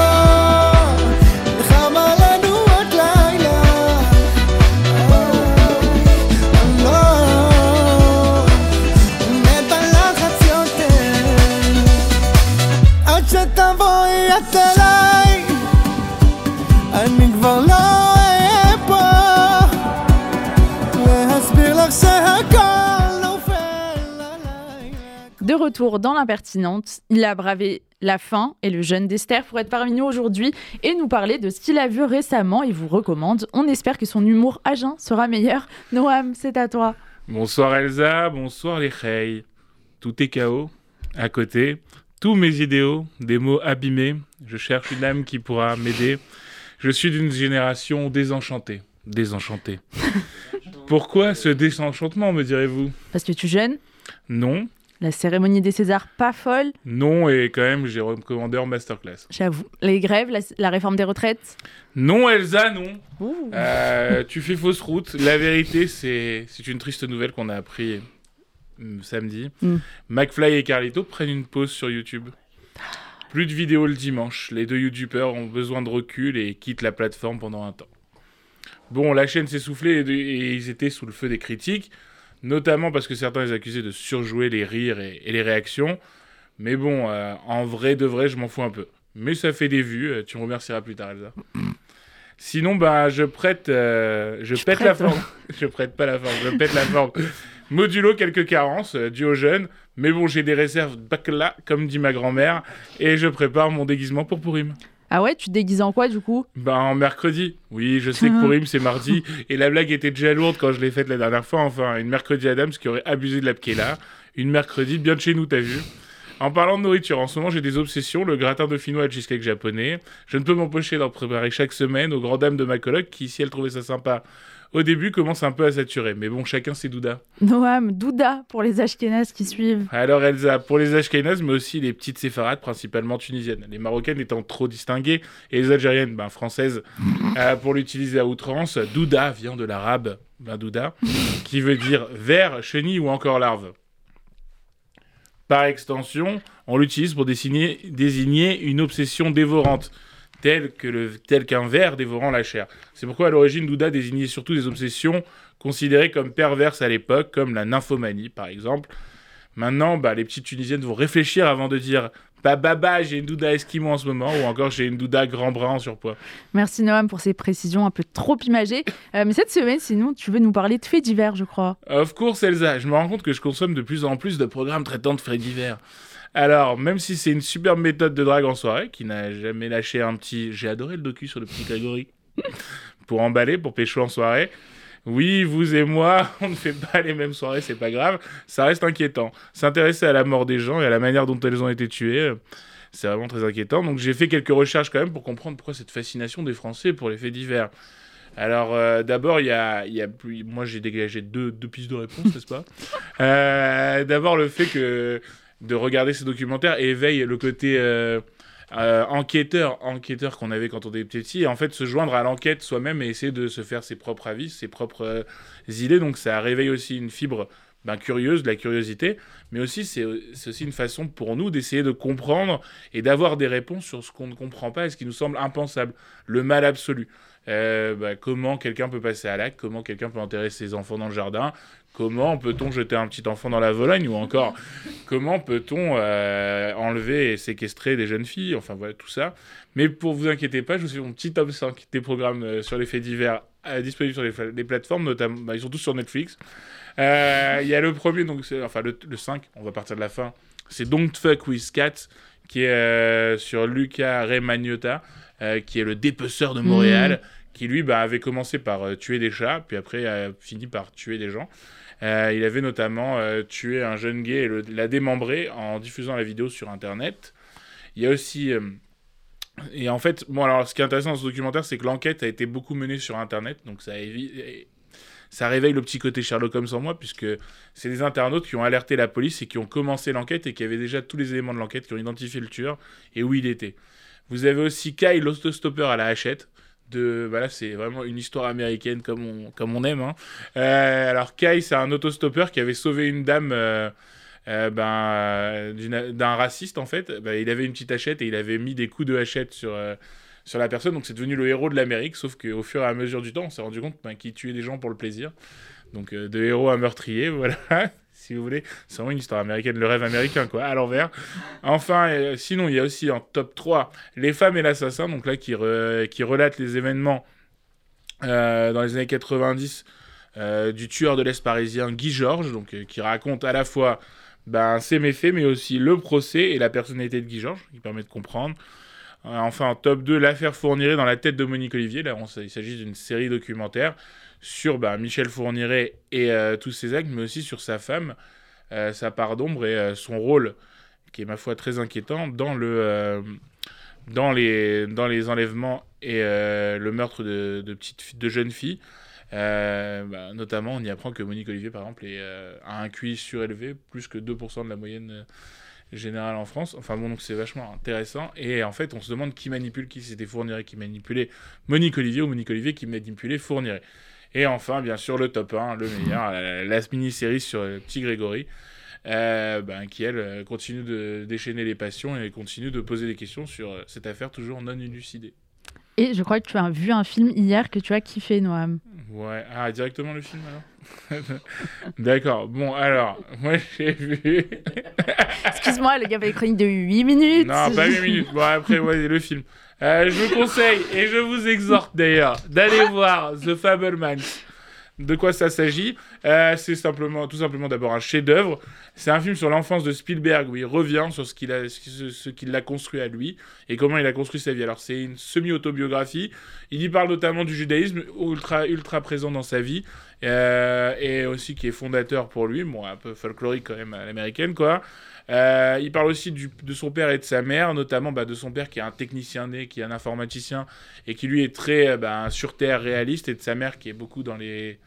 retour dans l'impertinente, il a bravé la faim et le jeûne d'Esther pour être parmi nous aujourd'hui et nous parler de ce qu'il a vu récemment et vous recommande. On espère que son humour à jeun sera meilleur. Noam, c'est à toi. Bonsoir Elsa, bonsoir les Rey. Tout est chaos. À côté, tous mes idéaux, des mots abîmés. Je cherche une âme qui pourra m'aider. Je suis d'une génération désenchantée. Désenchantée. (laughs) Pourquoi ce désenchantement, me direz-vous? Parce que tu jeûnes? Non, La cérémonie des Césars, pas folle. non et quand même Jérôme Commandeur Masterclass. J'avoue. Les grèves, la, la réforme des retraites. Non Elsa, non. Euh, tu fais fausse route. La vérité, c'est une triste nouvelle qu'on a appris euh, samedi. Mm. McFly et Carlito prennent une pause sur YouTube. Plus de vidéos le dimanche. Les deux youtubeurs ont besoin de recul et quittent la plateforme pendant un temps. Bon, la chaîne s'est soufflée et ils étaient sous le feu des critiques, notamment parce que certains les accusaient de surjouer les rires et, et les réactions. Mais bon, euh, en vrai de vrai, je m'en fous un peu. Mais ça fait des vues, euh, tu me remercieras plus tard, Elsa. (clears throat) Sinon, bah, je prête, euh, je pète la prêtes, forme. (laughs) je prête pas la forme, je pète la forme. Modulo quelques carences, euh, dues aux jeunes. Mais bon, j'ai des réserves bac là, comme dit ma grand-mère. Et je prépare mon déguisement pour Pourim. Ah ouais, tu te déguises en quoi du coup? Ben, en mercredi. Oui, je sais que Pourim, c'est mardi. Et la blague était déjà lourde quand je l'ai faite la dernière fois. Enfin, une mercredi Adams qui aurait abusé de la là. Une mercredi bien de chez nous, t'as vu en parlant de nourriture, en ce moment j'ai des obsessions, le gratin dauphinois et le cheesecake japonais. Je ne peux m'empêcher d'en préparer chaque semaine aux grandes dames de ma coloc qui, si elle trouvait ça sympa au début, commence un peu à saturer. Mais bon, chacun ses doudas. Noam, Douda pour les Ashkénazes qui suivent. Alors Elsa, pour les Ashkénazes, mais aussi les petites séfarades, principalement tunisiennes. Les marocaines étant trop distinguées, et les algériennes, ben, françaises, euh, pour l'utiliser à outrance. Douda vient de l'arabe, ben, Douda, qui veut dire ver, chenille ou encore larve. Par extension, on l'utilise pour désigner, désigner une obsession dévorante, tel qu'un ver dévorant la chair. C'est pourquoi à l'origine Douda désignait surtout des obsessions considérées comme perverses à l'époque, comme la nymphomanie par exemple. Maintenant, bah, les petites Tunisiennes vont réfléchir avant de dire bah bah bah, j'ai une Douda Esquimau en ce moment, ou encore j'ai une Douda grand brun en surpoids. Merci Noam pour ces précisions un peu trop imagées. Euh, mais cette semaine, sinon, tu veux nous parler de faits divers, je crois. Of course, Elsa, je me rends compte que je consomme de plus en plus de programmes traitant de faits divers. Alors, même si c'est une superbe méthode de drague en soirée, qui n'a jamais lâché un petit. J'ai adoré le docu sur le petit Grégory. (laughs) pour emballer, pour pécho en soirée. Oui, vous et moi, (laughs) on ne fait pas les mêmes soirées, c'est pas grave. Ça reste inquiétant. S'intéresser à la mort des gens et à la manière dont elles ont été tuées, euh, c'est vraiment très inquiétant. Donc j'ai fait quelques recherches quand même pour comprendre pourquoi cette fascination des Français pour les faits divers. Alors euh, d'abord, il y a, y a plus- moi j'ai dégagé deux, deux pistes de réponse, n'est-ce pas? Euh, D'abord le fait que de regarder ces documentaires éveille le côté euh, euh, enquêteur, enquêteur qu'on avait quand on était petit, et en fait se joindre à l'enquête soi-même et essayer de se faire ses propres avis, ses propres euh, idées. Donc ça réveille aussi une fibre ben, curieuse, de la curiosité, mais aussi c'est aussi une façon pour nous d'essayer de comprendre et d'avoir des réponses sur ce qu'on ne comprend pas et ce qui nous semble impensable, le mal absolu. Euh, bah, comment quelqu'un peut passer à l'acte, comment quelqu'un peut enterrer ses enfants dans le jardin, comment peut-on jeter un petit enfant dans la Vologne, ou encore (laughs) comment peut-on euh, enlever et séquestrer des jeunes filles, enfin voilà tout ça. Mais pour vous inquiétez pas, je vous fais mon petit top 5 des programmes euh, sur les faits divers euh, disponibles sur les, plateformes, notamment, bah, ils sont tous sur Netflix. Euh, Il y a le premier, donc enfin le, le 5, on va partir de la fin, c'est Don't Fuck With Cats, qui est sur Luca Remagnotta, euh, qui est le dépeceur de Montréal, qui lui bah, avait commencé par euh, tuer des chats, puis après a fini par tuer des gens. Euh, il avait notamment tué un jeune gay et le- l'a démembré en diffusant la vidéo sur Internet. Il y a aussi... et en fait, bon, alors ce qui est intéressant dans ce documentaire, c'est que l'enquête a été beaucoup menée sur Internet, donc ça, ça réveille le petit côté Sherlock Holmes en moi, puisque c'est des internautes qui ont alerté la police et qui ont commencé l'enquête et qui avaient déjà tous les éléments de l'enquête, qui ont identifié le tueur et où il était. Vous avez aussi Kai, l'autostopper à la hachette. De, bah là, c'est vraiment une histoire américaine comme on, comme on aime. hein. Euh, alors, Kai, c'est un autostoppeur qui avait sauvé une dame euh, euh, ben, d'un raciste, en fait. Bah, il avait une petite hachette et il avait mis des coups de hachette sur, sur la personne. Donc, c'est devenu le héros de l'Amérique. Sauf qu'au fur et à mesure du temps, on s'est rendu compte ben, qu'il tuait des gens pour le plaisir. Donc, de héros à meurtrier, (laughs) voilà. Si vous voulez, c'est vraiment une histoire américaine, le rêve américain, quoi, à l'envers. Enfin, euh, sinon, il y a aussi en top 3 Les femmes et l'assassin, donc là, qui, re- qui relate les événements euh, dans les années 90 euh, du tueur de l'Est parisien Guy Georges, donc qui raconte à la fois ben, ses méfaits, mais aussi le procès et la personnalité de Guy Georges, qui permet de comprendre. Enfin, en top 2, l'affaire Fourniret dans la tête de Monique Olivier. Là, il s'agit d'une série documentaire sur ben, Michel Fourniret et euh, tous ses actes, mais aussi sur sa femme, euh, sa part d'ombre et euh, son rôle, qui est ma foi très inquiétant, dans, le, dans, les, dans les enlèvements et le meurtre de, de, petites, de jeunes filles. Bah, notamment, on y apprend que Monique Olivier, par exemple, a un QI surélevé, plus que 2% de la moyenne générale en France. Enfin bon, donc c'est vachement intéressant. Et en fait, on se demande qui manipule qui. C'était Fourniret qui manipulait Monique Olivier ou Monique Olivier qui manipulait Fourniret. Et enfin, bien sûr, le top 1, le meilleur, la, mini-série sur le petit Grégory, euh, ben, qui, elle, euh, continue de déchaîner les passions et continue de poser des questions sur euh, cette affaire toujours non élucidée. Et je crois que tu as vu un film hier que tu as kiffé, Noam. Ouais, ah, directement le film alors (laughs) D'accord, bon, alors, moi j'ai vu. (laughs) Excuse-moi, le gars avait des chroniques de 8 minutes. non, pas 8 minutes. Bon, après, ouais, le film. Euh, je vous conseille et je vous exhorte d'ailleurs d'aller voir The Fablemans. De quoi ça s'agit? Euh, C'est simplement, tout simplement d'abord un chef-d'œuvre. C'est un film sur l'enfance de Spielberg où il revient sur ce qu'il a, construit à lui et comment il a construit sa vie. Alors c'est une semi-autobiographie. Il y parle notamment du judaïsme ultra présent dans sa vie euh, et aussi qui est fondateur pour lui, bon un peu folklorique quand même à l'américaine quoi. Euh, il parle aussi de son père et de sa mère, notamment bah, de son père qui est un technicien né, qui est un informaticien et qui lui est très bah, sur terre réaliste, et de sa mère qui est beaucoup dans les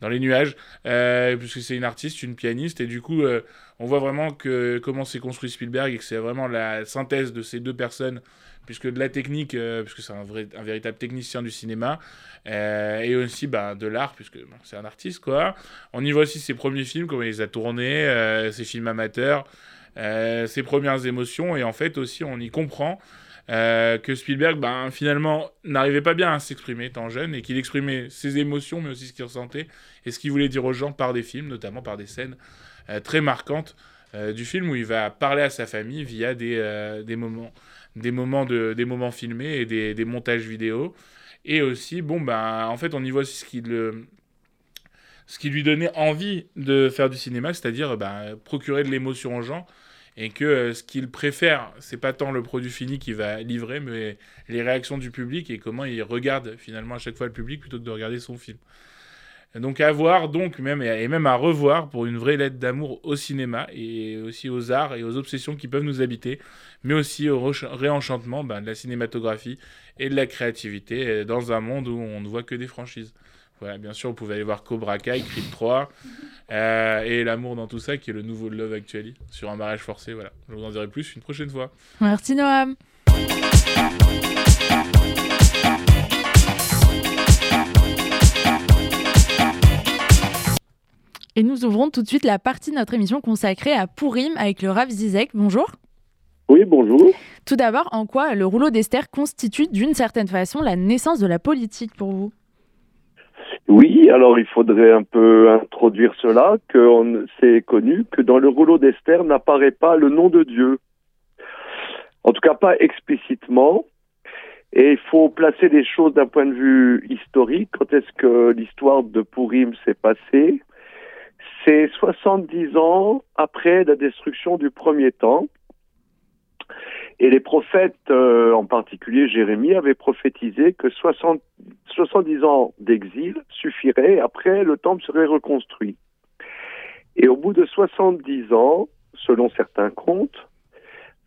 dans les nuages, euh, puisque c'est une artiste, une pianiste, et du coup, euh, on voit vraiment que comment s'est construit Spielberg et que c'est vraiment la synthèse de ces deux personnes, puisque de la technique, euh, puisque c'est un, un véritable technicien du cinéma, et aussi bah, de l'art, puisque c'est un artiste, quoi. On y voit aussi ses premiers films, comment il les a tournés, ses films amateurs, ses premières émotions, et en fait aussi, on y comprend euh, que Spielberg, ben, finalement, n'arrivait pas bien à s'exprimer étant jeune et qu'il exprimait ses émotions, mais aussi ce qu'il ressentait et ce qu'il voulait dire aux gens par des films, notamment par des scènes euh, très marquantes euh, du film où il va parler à sa famille via des, des, moments, des, moments de, des moments filmés et des, des montages vidéo. Et aussi, bon, ben, en fait, on y voit aussi ce qui le ce qui lui donnait envie de faire du cinéma, c'est-à-dire ben, procurer de l'émotion aux gens et que euh, ce qu'il préfère, c'est pas tant le produit fini qu'il va livrer, mais les réactions du public et comment il regarde finalement à chaque fois le public plutôt que de regarder son film. Donc à voir, donc même et même à revoir pour une vraie lettre d'amour au cinéma et aussi aux arts et aux obsessions qui peuvent nous habiter, mais aussi au réenchantement ben, de la cinématographie et de la créativité euh, dans un monde où on ne voit que des franchises. Voilà, bien sûr, vous pouvez aller voir Cobra Kai, Creed 3, euh, et L'amour dans tout ça, qui est le nouveau Love Actually, sur un mariage forcé. Voilà, je vous en dirai plus une prochaine fois. Merci Noam. Et nous ouvrons tout de suite la partie de notre émission consacrée à Pourim avec le Rav Zizek. Bonjour. Oui, bonjour. Tout d'abord, en quoi le rouleau d'Esther constitue d'une certaine façon la naissance de la politique pour vous? Oui, alors il faudrait un peu introduire cela, que c'est connu que dans le rouleau d'Esther n'apparaît pas le nom de Dieu. En tout cas, pas explicitement. Et il faut placer les choses d'un point de vue historique. Quand est-ce que l'histoire de Purim s'est passée? C'est 70 ans après la destruction du premier temple. Et les prophètes, euh, en particulier Jérémie, avaient prophétisé que 60, 70 ans d'exil suffiraient, après le temple serait reconstruit. Et au bout de 70 ans, selon certains contes,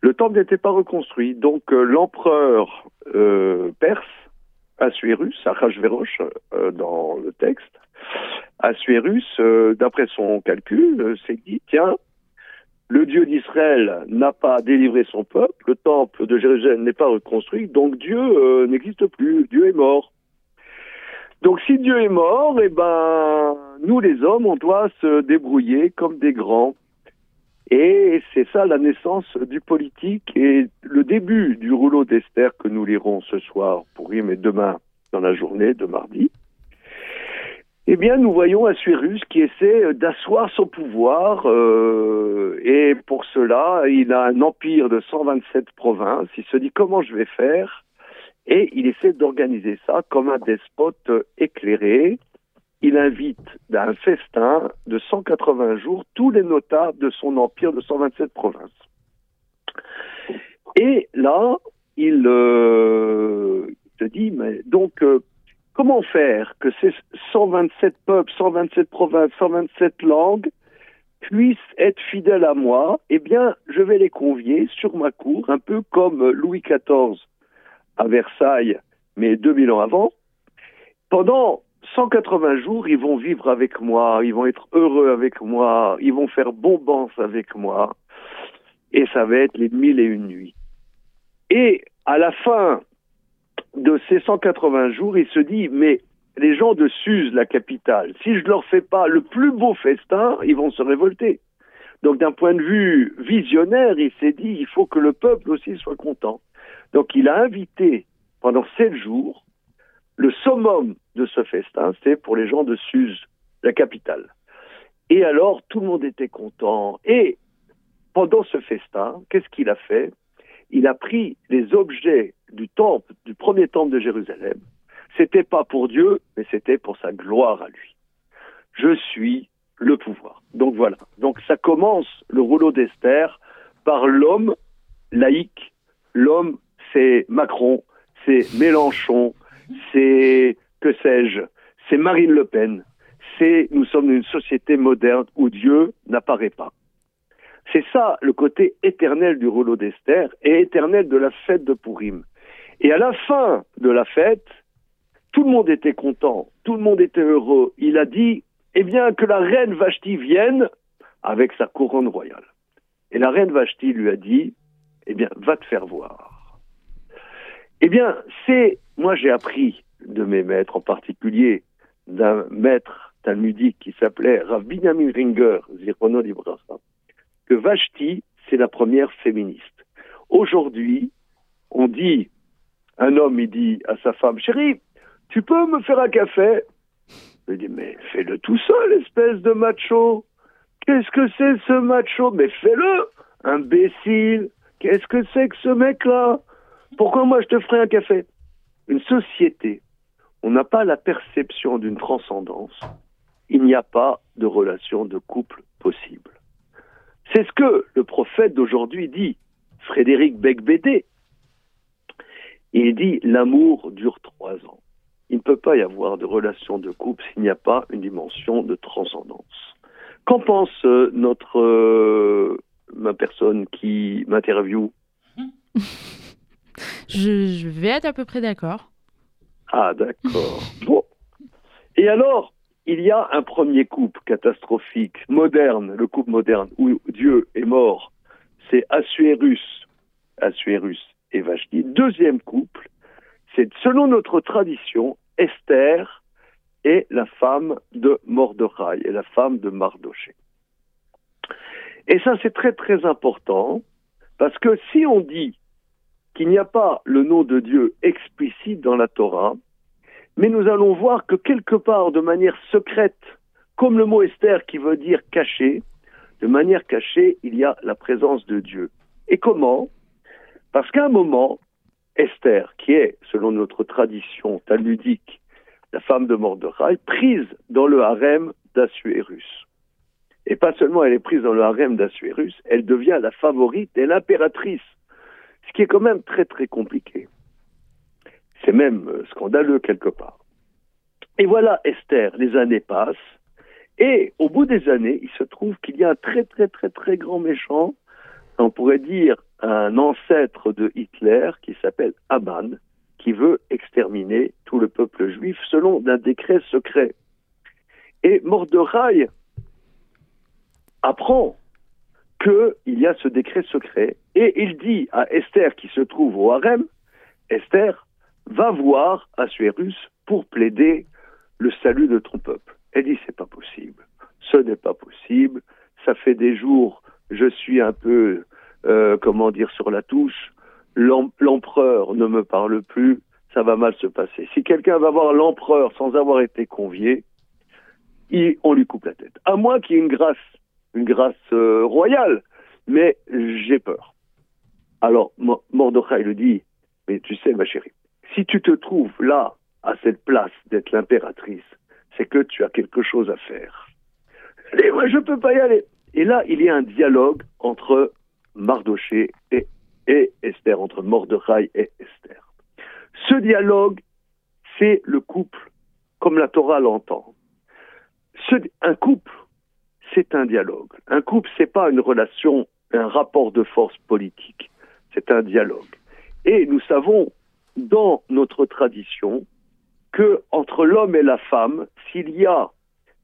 le temple n'était pas reconstruit. Donc euh, l'empereur euh, perse, Assuérus, Achashverosh euh, dans le texte, Assuérus, euh, d'après son calcul, s'est dit, tiens, le Dieu d'Israël n'a pas délivré son peuple, le temple de Jérusalem n'est pas reconstruit, donc Dieu euh, n'existe plus, Dieu est mort. Donc si Dieu est mort, eh ben nous les hommes, on doit se débrouiller comme des grands. Et c'est ça la naissance du politique et le début du rouleau d'Esther que nous lirons ce soir pour y mais demain dans la journée de mardi. Eh bien, nous voyons Assuérus qui essaie d'asseoir son pouvoir euh, et pour cela, il a un empire de 127 provinces. Il se dit comment je vais faire? Et il essaie d'organiser ça comme un despote éclairé. Il invite à un festin de 180 jours tous les notables de son empire de 127 provinces. Et là, il euh, se dit, mais donc, euh, comment faire que ces 127 peuples, 127 provinces, 127 langues puissent être fidèles à moi? Eh bien, je vais les convier sur ma cour, un peu comme Louis XIV à Versailles, mais 2000 ans avant. Pendant 180 jours, ils vont vivre avec moi, ils vont être heureux avec moi, ils vont faire bombance avec moi, et ça va être les mille et une nuits. Et à la fin de ces 180 jours, il se dit, mais les gens de Suse, la capitale, si je leur fais pas le plus beau festin, ils vont se révolter. Donc d'un point de vue visionnaire, il s'est dit, il faut que le peuple aussi soit content. Donc il a invité pendant sept jours, le summum de ce festin, c'est pour les gens de Suse, la capitale. Et alors, tout le monde était content. Et pendant ce festin, qu'est-ce qu'il a fait? Il a pris les objets du temple, du premier temple de Jérusalem, c'était pas pour Dieu, mais c'était pour sa gloire à lui. Je suis le pouvoir. Donc voilà. Donc ça commence le rouleau d'Esther par l'homme laïque. L'homme, c'est Macron, c'est Mélenchon, c'est que sais-je, c'est Marine Le Pen. C'est nous sommes une société moderne où Dieu n'apparaît pas. C'est ça le côté éternel du rouleau d'Esther et éternel de la fête de Purim. Et à la fin de la fête, tout le monde était content, tout le monde était heureux. Il a dit, eh bien, que la reine Vashti vienne avec sa couronne royale. Et la reine Vashti lui a dit, eh bien, va te faire voir. Eh bien, c'est, moi j'ai appris de mes maîtres, en particulier d'un maître talmudique qui s'appelait Rav Binyamin Ringer, Zirono que Vashti, c'est la première féministe. Aujourd'hui, on dit, un homme, il dit à sa femme, chérie, tu peux me faire un café? Lui dis, mais fais-le tout seul, espèce de macho. Qu'est-ce que c'est ce macho? Mais fais-le, imbécile. Qu'est-ce que c'est que ce mec-là? Pourquoi moi je te ferai un café? Une société, on n'a pas la perception d'une transcendance, il n'y a pas de relation de couple possible. C'est ce que le prophète d'aujourd'hui dit, Frédéric Becbédé. Il dit l'amour dure trois ans. Il ne peut pas y avoir de relation de couple s'il n'y a pas une dimension de transcendance. Qu'en pense euh, notre euh, ma personne qui m'interviewe (laughs) je, je vais être à peu près d'accord. Ah d'accord. (laughs) Bon. Et alors, il y a un premier couple catastrophique, moderne, le couple moderne, où Dieu est mort. C'est Assuérus, Assuérus et Vashti. Deuxième couple, c'est selon notre tradition, Esther est la femme de Mordechai, et la femme de Mardoché. Et ça, c'est très très important, parce que si on dit qu'il n'y a pas le nom de Dieu explicite dans la Torah, mais nous allons voir que quelque part, de manière secrète, comme le mot Esther qui veut dire caché, de manière cachée, il y a la présence de Dieu. Et comment? Parce qu'à un moment, Esther, qui est, selon notre tradition talmudique, la femme de Mordechai, prise dans le harem d'Assuérus. Et pas seulement elle est prise dans le harem d'Assuérus, elle devient la favorite et l'impératrice, ce qui est quand même très très compliqué. C'est même euh, scandaleux quelque part. Et voilà Esther, les années passent, et au bout des années, il se trouve qu'il y a un très très très très grand méchant, on pourrait dire un ancêtre de Hitler qui s'appelle Aman, qui veut exterminer tout le peuple juif selon un décret secret. Et Mordechai apprend qu'il y a ce décret secret et il dit à Esther qui se trouve au harem, Esther, va voir Assuérus pour plaider le salut de ton peuple. Elle dit c'est pas possible, ce n'est pas possible, ça fait des jours, je suis un peu euh, comment dire, sur la touche, l'empereur ne me parle plus, ça va mal se passer. Si quelqu'un va voir l'empereur sans avoir été convié, on lui coupe la tête. À moins qu'il y une grâce, une grâce euh, royale, mais j'ai peur. Alors Mordechai lui dit, mais tu sais ma chérie, si tu te trouves là, à cette place d'être l'impératrice, c'est que tu as quelque chose à faire. Et moi, je ne peux pas y aller. Et là, il y a un dialogue entre Mardoché et, Esther, entre Mordechai et Esther. Ce dialogue, c'est le couple comme la Torah l'entend. un couple, c'est un dialogue. Un couple, c'est pas une relation, un rapport de force politique. C'est un dialogue. Et nous savons dans notre tradition que entre l'homme et la femme, s'il y a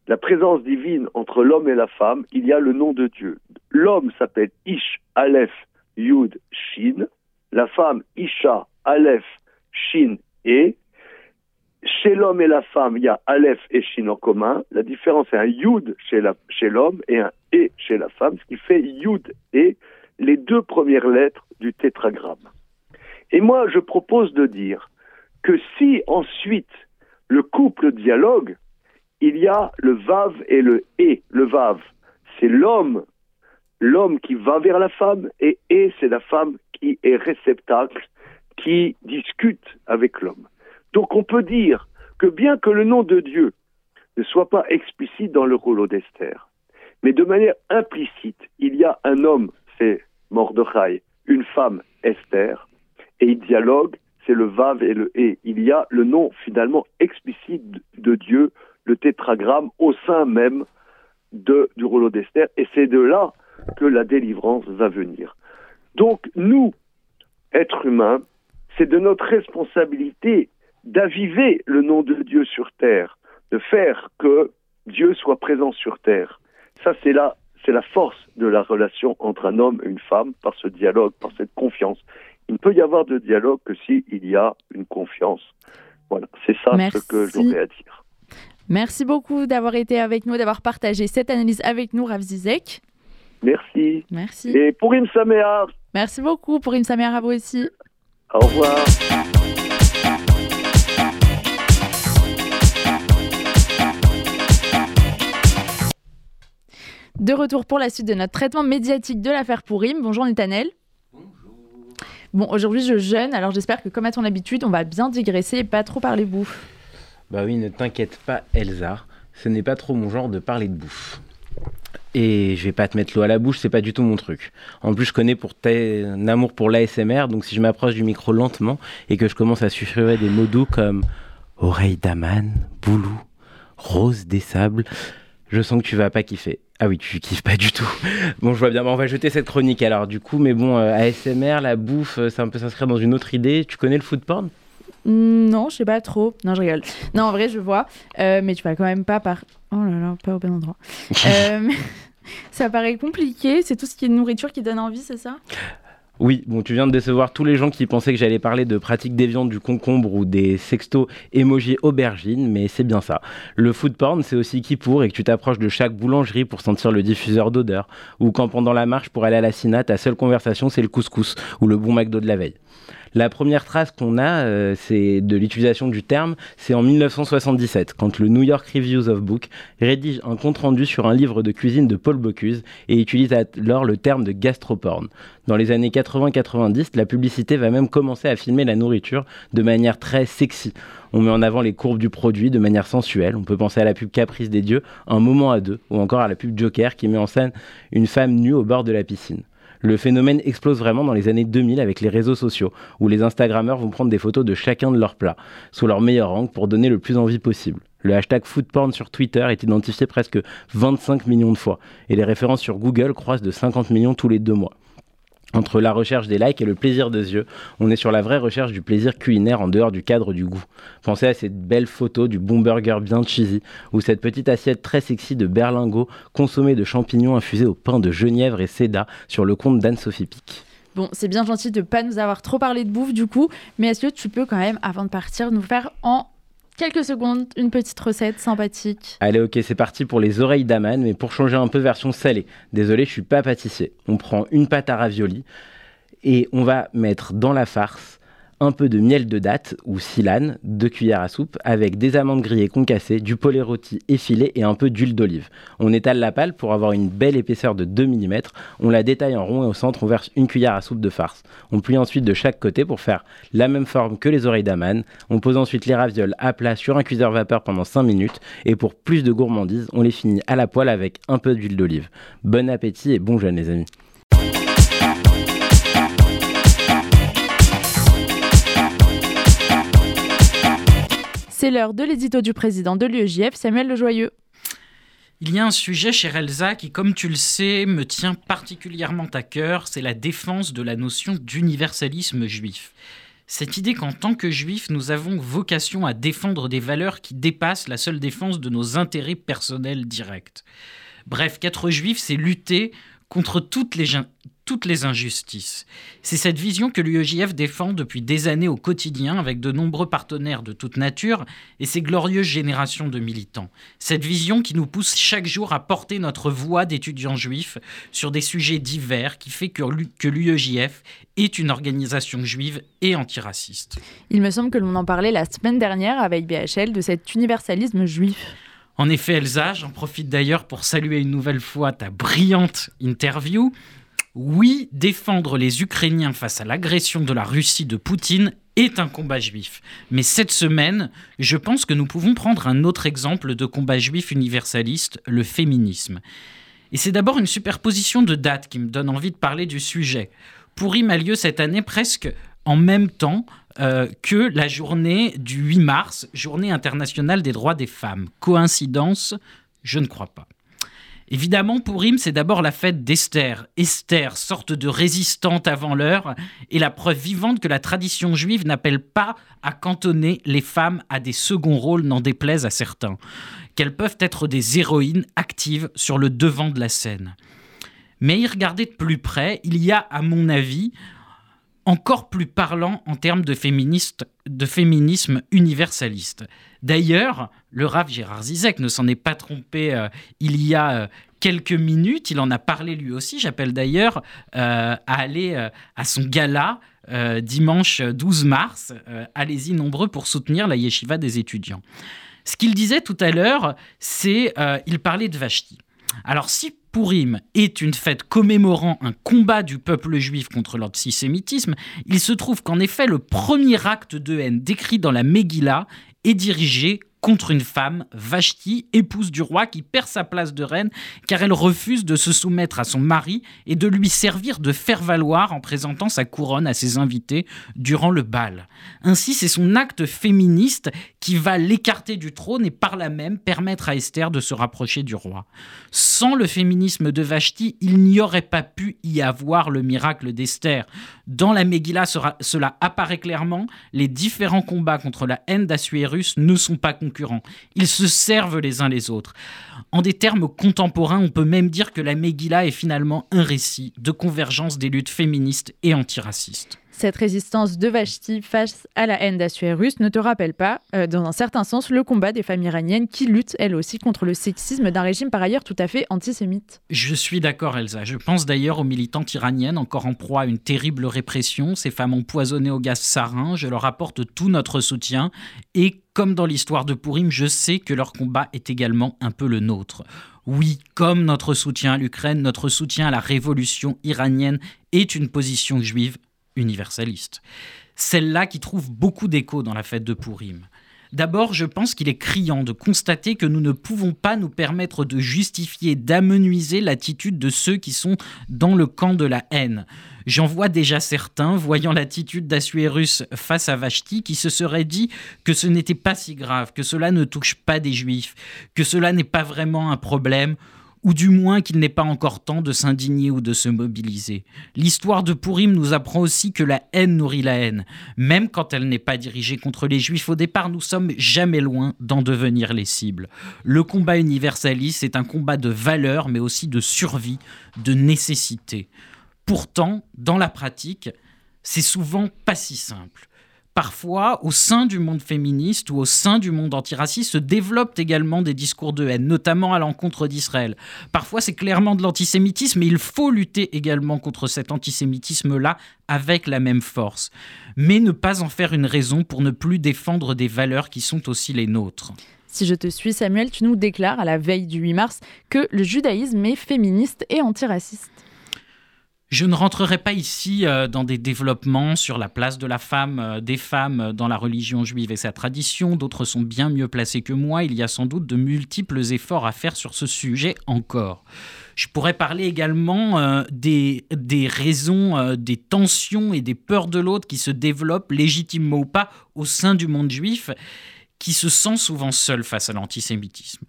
la présence divine entre l'homme et la femme, il y a le nom de Dieu. L'homme s'appelle Ish, Aleph, Yud, Shin. La femme, Isha, Aleph, Shin, E. Chez l'homme et la femme, il y a Aleph et Shin en commun. La différence, c'est un Yud chez l'homme et un E chez la femme, ce qui fait Yud et les deux premières lettres du tétragramme. Et moi, je propose de dire que si ensuite le couple dialogue, il y a le vav et le et. Le vav, c'est l'homme, l'homme qui va vers la femme, et et, c'est la femme qui est réceptacle, qui discute avec l'homme. Donc on peut dire que bien que le nom de Dieu ne soit pas explicite dans le rôle d'Esther, mais de manière implicite, il y a un homme, c'est Mordechai, une femme, Esther, et il dialogue, c'est le Vav et le E. Il y a le nom finalement explicite de Dieu, le tétragramme, au sein même de, du rouleau d'Esther, et c'est de là que la délivrance va venir. Donc nous, êtres humains, c'est de notre responsabilité d'aviver le nom de Dieu sur terre, de faire que Dieu soit présent sur terre. Ça, c'est la, c'est la force de la relation entre un homme et une femme par ce dialogue, par cette confiance. Il ne peut y avoir de dialogue que s'il y a une confiance. Voilà, c'est ça Merci. ce que j'aurais à dire. Merci beaucoup d'avoir été avec nous, d'avoir partagé cette analyse avec nous, Rav Zizek. Merci. Merci. Et pour une Saméar, Merci beaucoup pour une Samir à vous aussi. au revoir. De retour pour la suite de notre traitement médiatique de l'affaire Pourim. Bonjour Netanel. Bon, aujourd'hui je jeûne, alors j'espère que comme à ton habitude, on va bien digresser et pas trop parler bouffe. Bah oui, ne t'inquiète pas, Elsa. Ce n'est pas trop mon genre de parler de bouffe. Et je vais pas te mettre l'eau à la bouche, c'est pas du tout mon truc. En plus, je connais pour ton amour pour l'ASMR, donc si je m'approche du micro lentement et que je commence à susurrer des mots doux comme oreille d'Aman, boulou, rose des sables, je sens que tu vas pas kiffer. Ah oui, tu kiffes pas du tout. (laughs) Bon, je vois bien, on va jeter cette chronique alors du coup, mais bon, euh, ASMR, la bouffe, euh, ça peut s'inscrire dans une autre idée. Tu connais le food porn? Non, je sais pas trop. Non, je rigole. Non, en vrai, je vois. Euh, mais tu vas quand même pas par. Oh là là, pas au bon endroit. (laughs) Euh, (laughs) ça paraît compliqué. C'est tout ce qui est nourriture qui donne envie, c'est ça? Oui, bon, tu viens de décevoir tous les gens qui pensaient que j'allais parler de pratiques déviantes du concombre ou des sextos emoji aubergine, mais c'est bien ça. Le food porn, c'est aussi qui pour et que tu t'approches de chaque boulangerie pour sentir le diffuseur d'odeur, ou quand pendant la marche pour aller à la Cina, ta seule conversation c'est le couscous ou le bon McDo de la veille. La première trace qu'on a, euh, c'est de l'utilisation du terme, c'est en 1977, quand le New York Reviews of Book rédige un compte-rendu sur un livre de cuisine de Paul Bocuse et utilise alors le terme de gastroporn. Dans les années 80-90, la publicité va même commencer à filmer la nourriture de manière très sexy. On met en avant les courbes du produit de manière sensuelle. On peut penser à la pub Caprice des dieux, Un moment à deux, ou encore à la pub Joker qui met en scène une femme nue au bord de la piscine. Le phénomène explose vraiment dans les années 2000 avec les réseaux sociaux, où les Instagrammeurs vont prendre des photos de chacun de leurs plats, sous leur meilleur angle pour donner le plus envie possible. Le hashtag foodporn sur Twitter est identifié presque 25 millions de fois, et les références sur Google croissent de 50 millions tous les deux mois. Entre la recherche des likes et le plaisir des yeux, on est sur la vraie recherche du plaisir culinaire en dehors du cadre du goût. Pensez à cette belle photo du bon burger bien cheesy, ou cette petite assiette très sexy de berlingot consommée de champignons infusés au pain de genièvre et seda sur le compte d'Anne-Sophie Pic. Bon, c'est bien gentil de pas nous avoir trop parlé de bouffe du coup, mais est-ce que tu peux quand même, avant de partir, nous faire en quelques secondes une petite recette sympathique Allez, ok, c'est parti pour les oreilles d'Aman, mais pour changer un peu version salée. Désolé, je suis pas pâtissier. On prend une pâte à ravioli et on va mettre dans la farce un peu de miel de date ou silane, deux cuillères à soupe, avec des amandes grillées concassées, du poulet rôti effilé et un peu d'huile d'olive. On étale la pâle pour avoir une belle épaisseur de 2 mm. On la détaille en rond et au centre, on verse une cuillère à soupe de farce. On plie ensuite de chaque côté pour faire la même forme que les oreilles d'aman. On pose ensuite les ravioles à plat sur un cuiseur vapeur pendant 5 minutes et pour plus de gourmandise, on les finit à la poêle avec un peu d'huile d'olive. Bon appétit et bon jeûne les amis. C'est l'heure de l'édito du président de l'UEJF, Samuel Le Joyeux. Il y a un sujet chez Elsa qui, comme tu le sais, me tient particulièrement à cœur, c'est la défense de la notion d'universalisme juif. Cette idée qu'en tant que juifs, nous avons vocation à défendre des valeurs qui dépassent la seule défense de nos intérêts personnels directs. Bref, qu'être juif, c'est lutter contre toutes les, toutes les injustices. C'est cette vision que l'UEJF défend depuis des années au quotidien avec de nombreux partenaires de toute nature et ses glorieuses générations de militants. Cette vision qui nous pousse chaque jour à porter notre voix d'étudiants juifs sur des sujets divers qui fait que l'U- que l'UEJF est une organisation juive et antiraciste. Il me semble que l'on en parlait la semaine dernière avec BHL de cet universalisme juif. En effet, Elsa, j'en profite d'ailleurs pour saluer une nouvelle fois ta brillante interview. Oui, défendre les Ukrainiens face à l'agression de la Russie de Poutine est un combat juif. Mais cette semaine, je pense que nous pouvons prendre un autre exemple de combat juif universaliste, le féminisme. Et c'est d'abord une superposition de dates qui me donne envie de parler du sujet. Pourim a lieu cette année presque en même temps euh, que la journée du 8 mars, journée internationale des droits des femmes. Coïncidence? Je ne crois pas. Évidemment, Pourim, c'est d'abord la fête d'Esther. Esther, sorte de résistante avant l'heure, est la preuve vivante que la tradition juive n'appelle pas à cantonner les femmes à des seconds rôles, n'en déplaise à certains, qu'elles peuvent être des héroïnes actives sur le devant de la scène. Mais y regarder de plus près, il y a, à mon avis, encore plus parlant en termes de, féminisme universaliste. D'ailleurs, le Rav Gérard Zizek ne s'en est pas trompé euh, il y a euh, quelques minutes, il en a parlé lui aussi. J'appelle d'ailleurs euh, à aller à son gala dimanche 12 mars. Allez-y nombreux pour soutenir la yeshiva des étudiants. Ce qu'il disait tout à l'heure, c'est il parlait de Vashti. Alors si Purim est une fête commémorant un combat du peuple juif contre l'antisémitisme, il se trouve qu'en effet le premier acte de haine décrit dans la Megillah est dirigé contre une femme, Vashti, épouse du roi, qui perd sa place de reine car elle refuse de se soumettre à son mari et de lui servir de faire-valoir en présentant sa couronne à ses invités durant le bal. Ainsi, c'est son acte féministe qui va l'écarter du trône et par là même permettre à Esther de se rapprocher du roi. Sans le féminisme de Vashti, il n'y aurait pas pu y avoir le miracle d'Esther. Dans la Megillah, cela apparaît clairement, les différents combats contre la haine d'Assuérus ne sont pas concurrents. Ils se servent les uns les autres. En des termes contemporains, on peut même dire que la Megillah est finalement un récit de convergence des luttes féministes et antiracistes. Cette résistance de Vashti face à la haine d'Assuérus ne te rappelle pas, euh, dans un certain sens, le combat des femmes iraniennes qui luttent elles aussi contre le sexisme d'un régime par ailleurs tout à fait antisémite Je suis d'accord Elsa. Je pense d'ailleurs aux militantes iraniennes encore en proie à une terrible répression, ces femmes empoisonnées au gaz sarin. Je leur apporte tout notre soutien et comme dans l'histoire de Pourim, je sais que leur combat est également un peu le nôtre. Oui, comme notre soutien à l'Ukraine, notre soutien à la révolution iranienne est une position juive universaliste. Celle-là qui trouve beaucoup d'écho dans la fête de Purim. D'abord, je pense qu'il est criant de constater que nous ne pouvons pas nous permettre de justifier, d'amenuiser l'attitude de ceux qui sont dans le camp de la haine. J'en vois déjà certains, voyant l'attitude d'Assuérus face à Vashti, qui se seraient dit que ce n'était pas si grave, que cela ne touche pas des juifs, que cela n'est pas vraiment un problème, ou du moins qu'il n'est pas encore temps de s'indigner ou de se mobiliser. L'histoire de Pourim nous apprend aussi que la haine nourrit la haine. Même quand elle n'est pas dirigée contre les juifs au départ, nous sommes jamais loin d'en devenir les cibles. Le combat universaliste est un combat de valeur, mais aussi de survie, de nécessité. Pourtant, dans la pratique, c'est souvent pas si simple parfois, au sein du monde féministe ou au sein du monde antiraciste, se développent également des discours de haine, notamment à l'encontre d'Israël. Parfois, c'est clairement de l'antisémitisme, mais il faut lutter également contre cet antisémitisme-là avec la même force. Mais ne pas en faire une raison pour ne plus défendre des valeurs qui sont aussi les nôtres. Si je te suis, Samuel, tu nous déclares à la veille du 8 mars que le judaïsme est féministe et antiraciste. Je ne rentrerai pas ici euh, dans des développements sur la place de la femme, euh, des femmes dans la religion juive et sa tradition. D'autres sont bien mieux placés que moi. Il y a sans doute de multiples efforts à faire sur ce sujet encore. Je pourrais parler également euh, des, des, raisons, des tensions et des peurs de l'autre qui se développent, légitimement ou pas, au sein du monde juif, qui se sent souvent seul face à l'antisémitisme.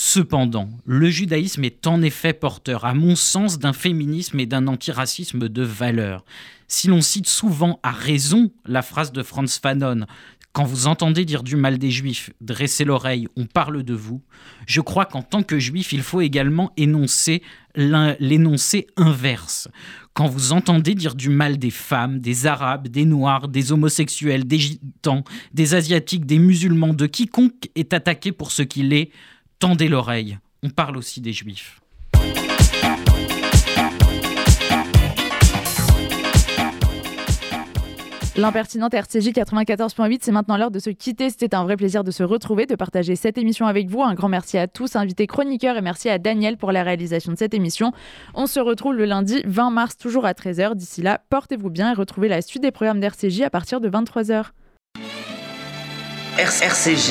Cependant, le judaïsme est en effet porteur, à mon sens, d'un féminisme et d'un antiracisme de valeur. Si l'on cite souvent à raison la phrase de Franz Fanon quand vous entendez dire du mal des juifs, dressez l'oreille, on parle de vous, je crois qu'en tant que juif, il faut également énoncer l'énoncé inverse. Quand vous entendez dire du mal des femmes, des arabes, des noirs, des homosexuels, des gitans, des asiatiques, des musulmans, de quiconque est attaqué pour ce qu'il est, Tendez l'oreille, on parle aussi des juifs. L'impertinente RCJ 94.8, c'est maintenant l'heure de se quitter. C'était un vrai plaisir de se retrouver, de partager cette émission avec vous. Un grand merci à tous, invités chroniqueurs, et merci à Daniel pour la réalisation de cette émission. On se retrouve le lundi 20 mars, toujours à 13h. D'ici là, portez-vous bien et retrouvez la suite des programmes d'RCJ à partir de 23h. RCJ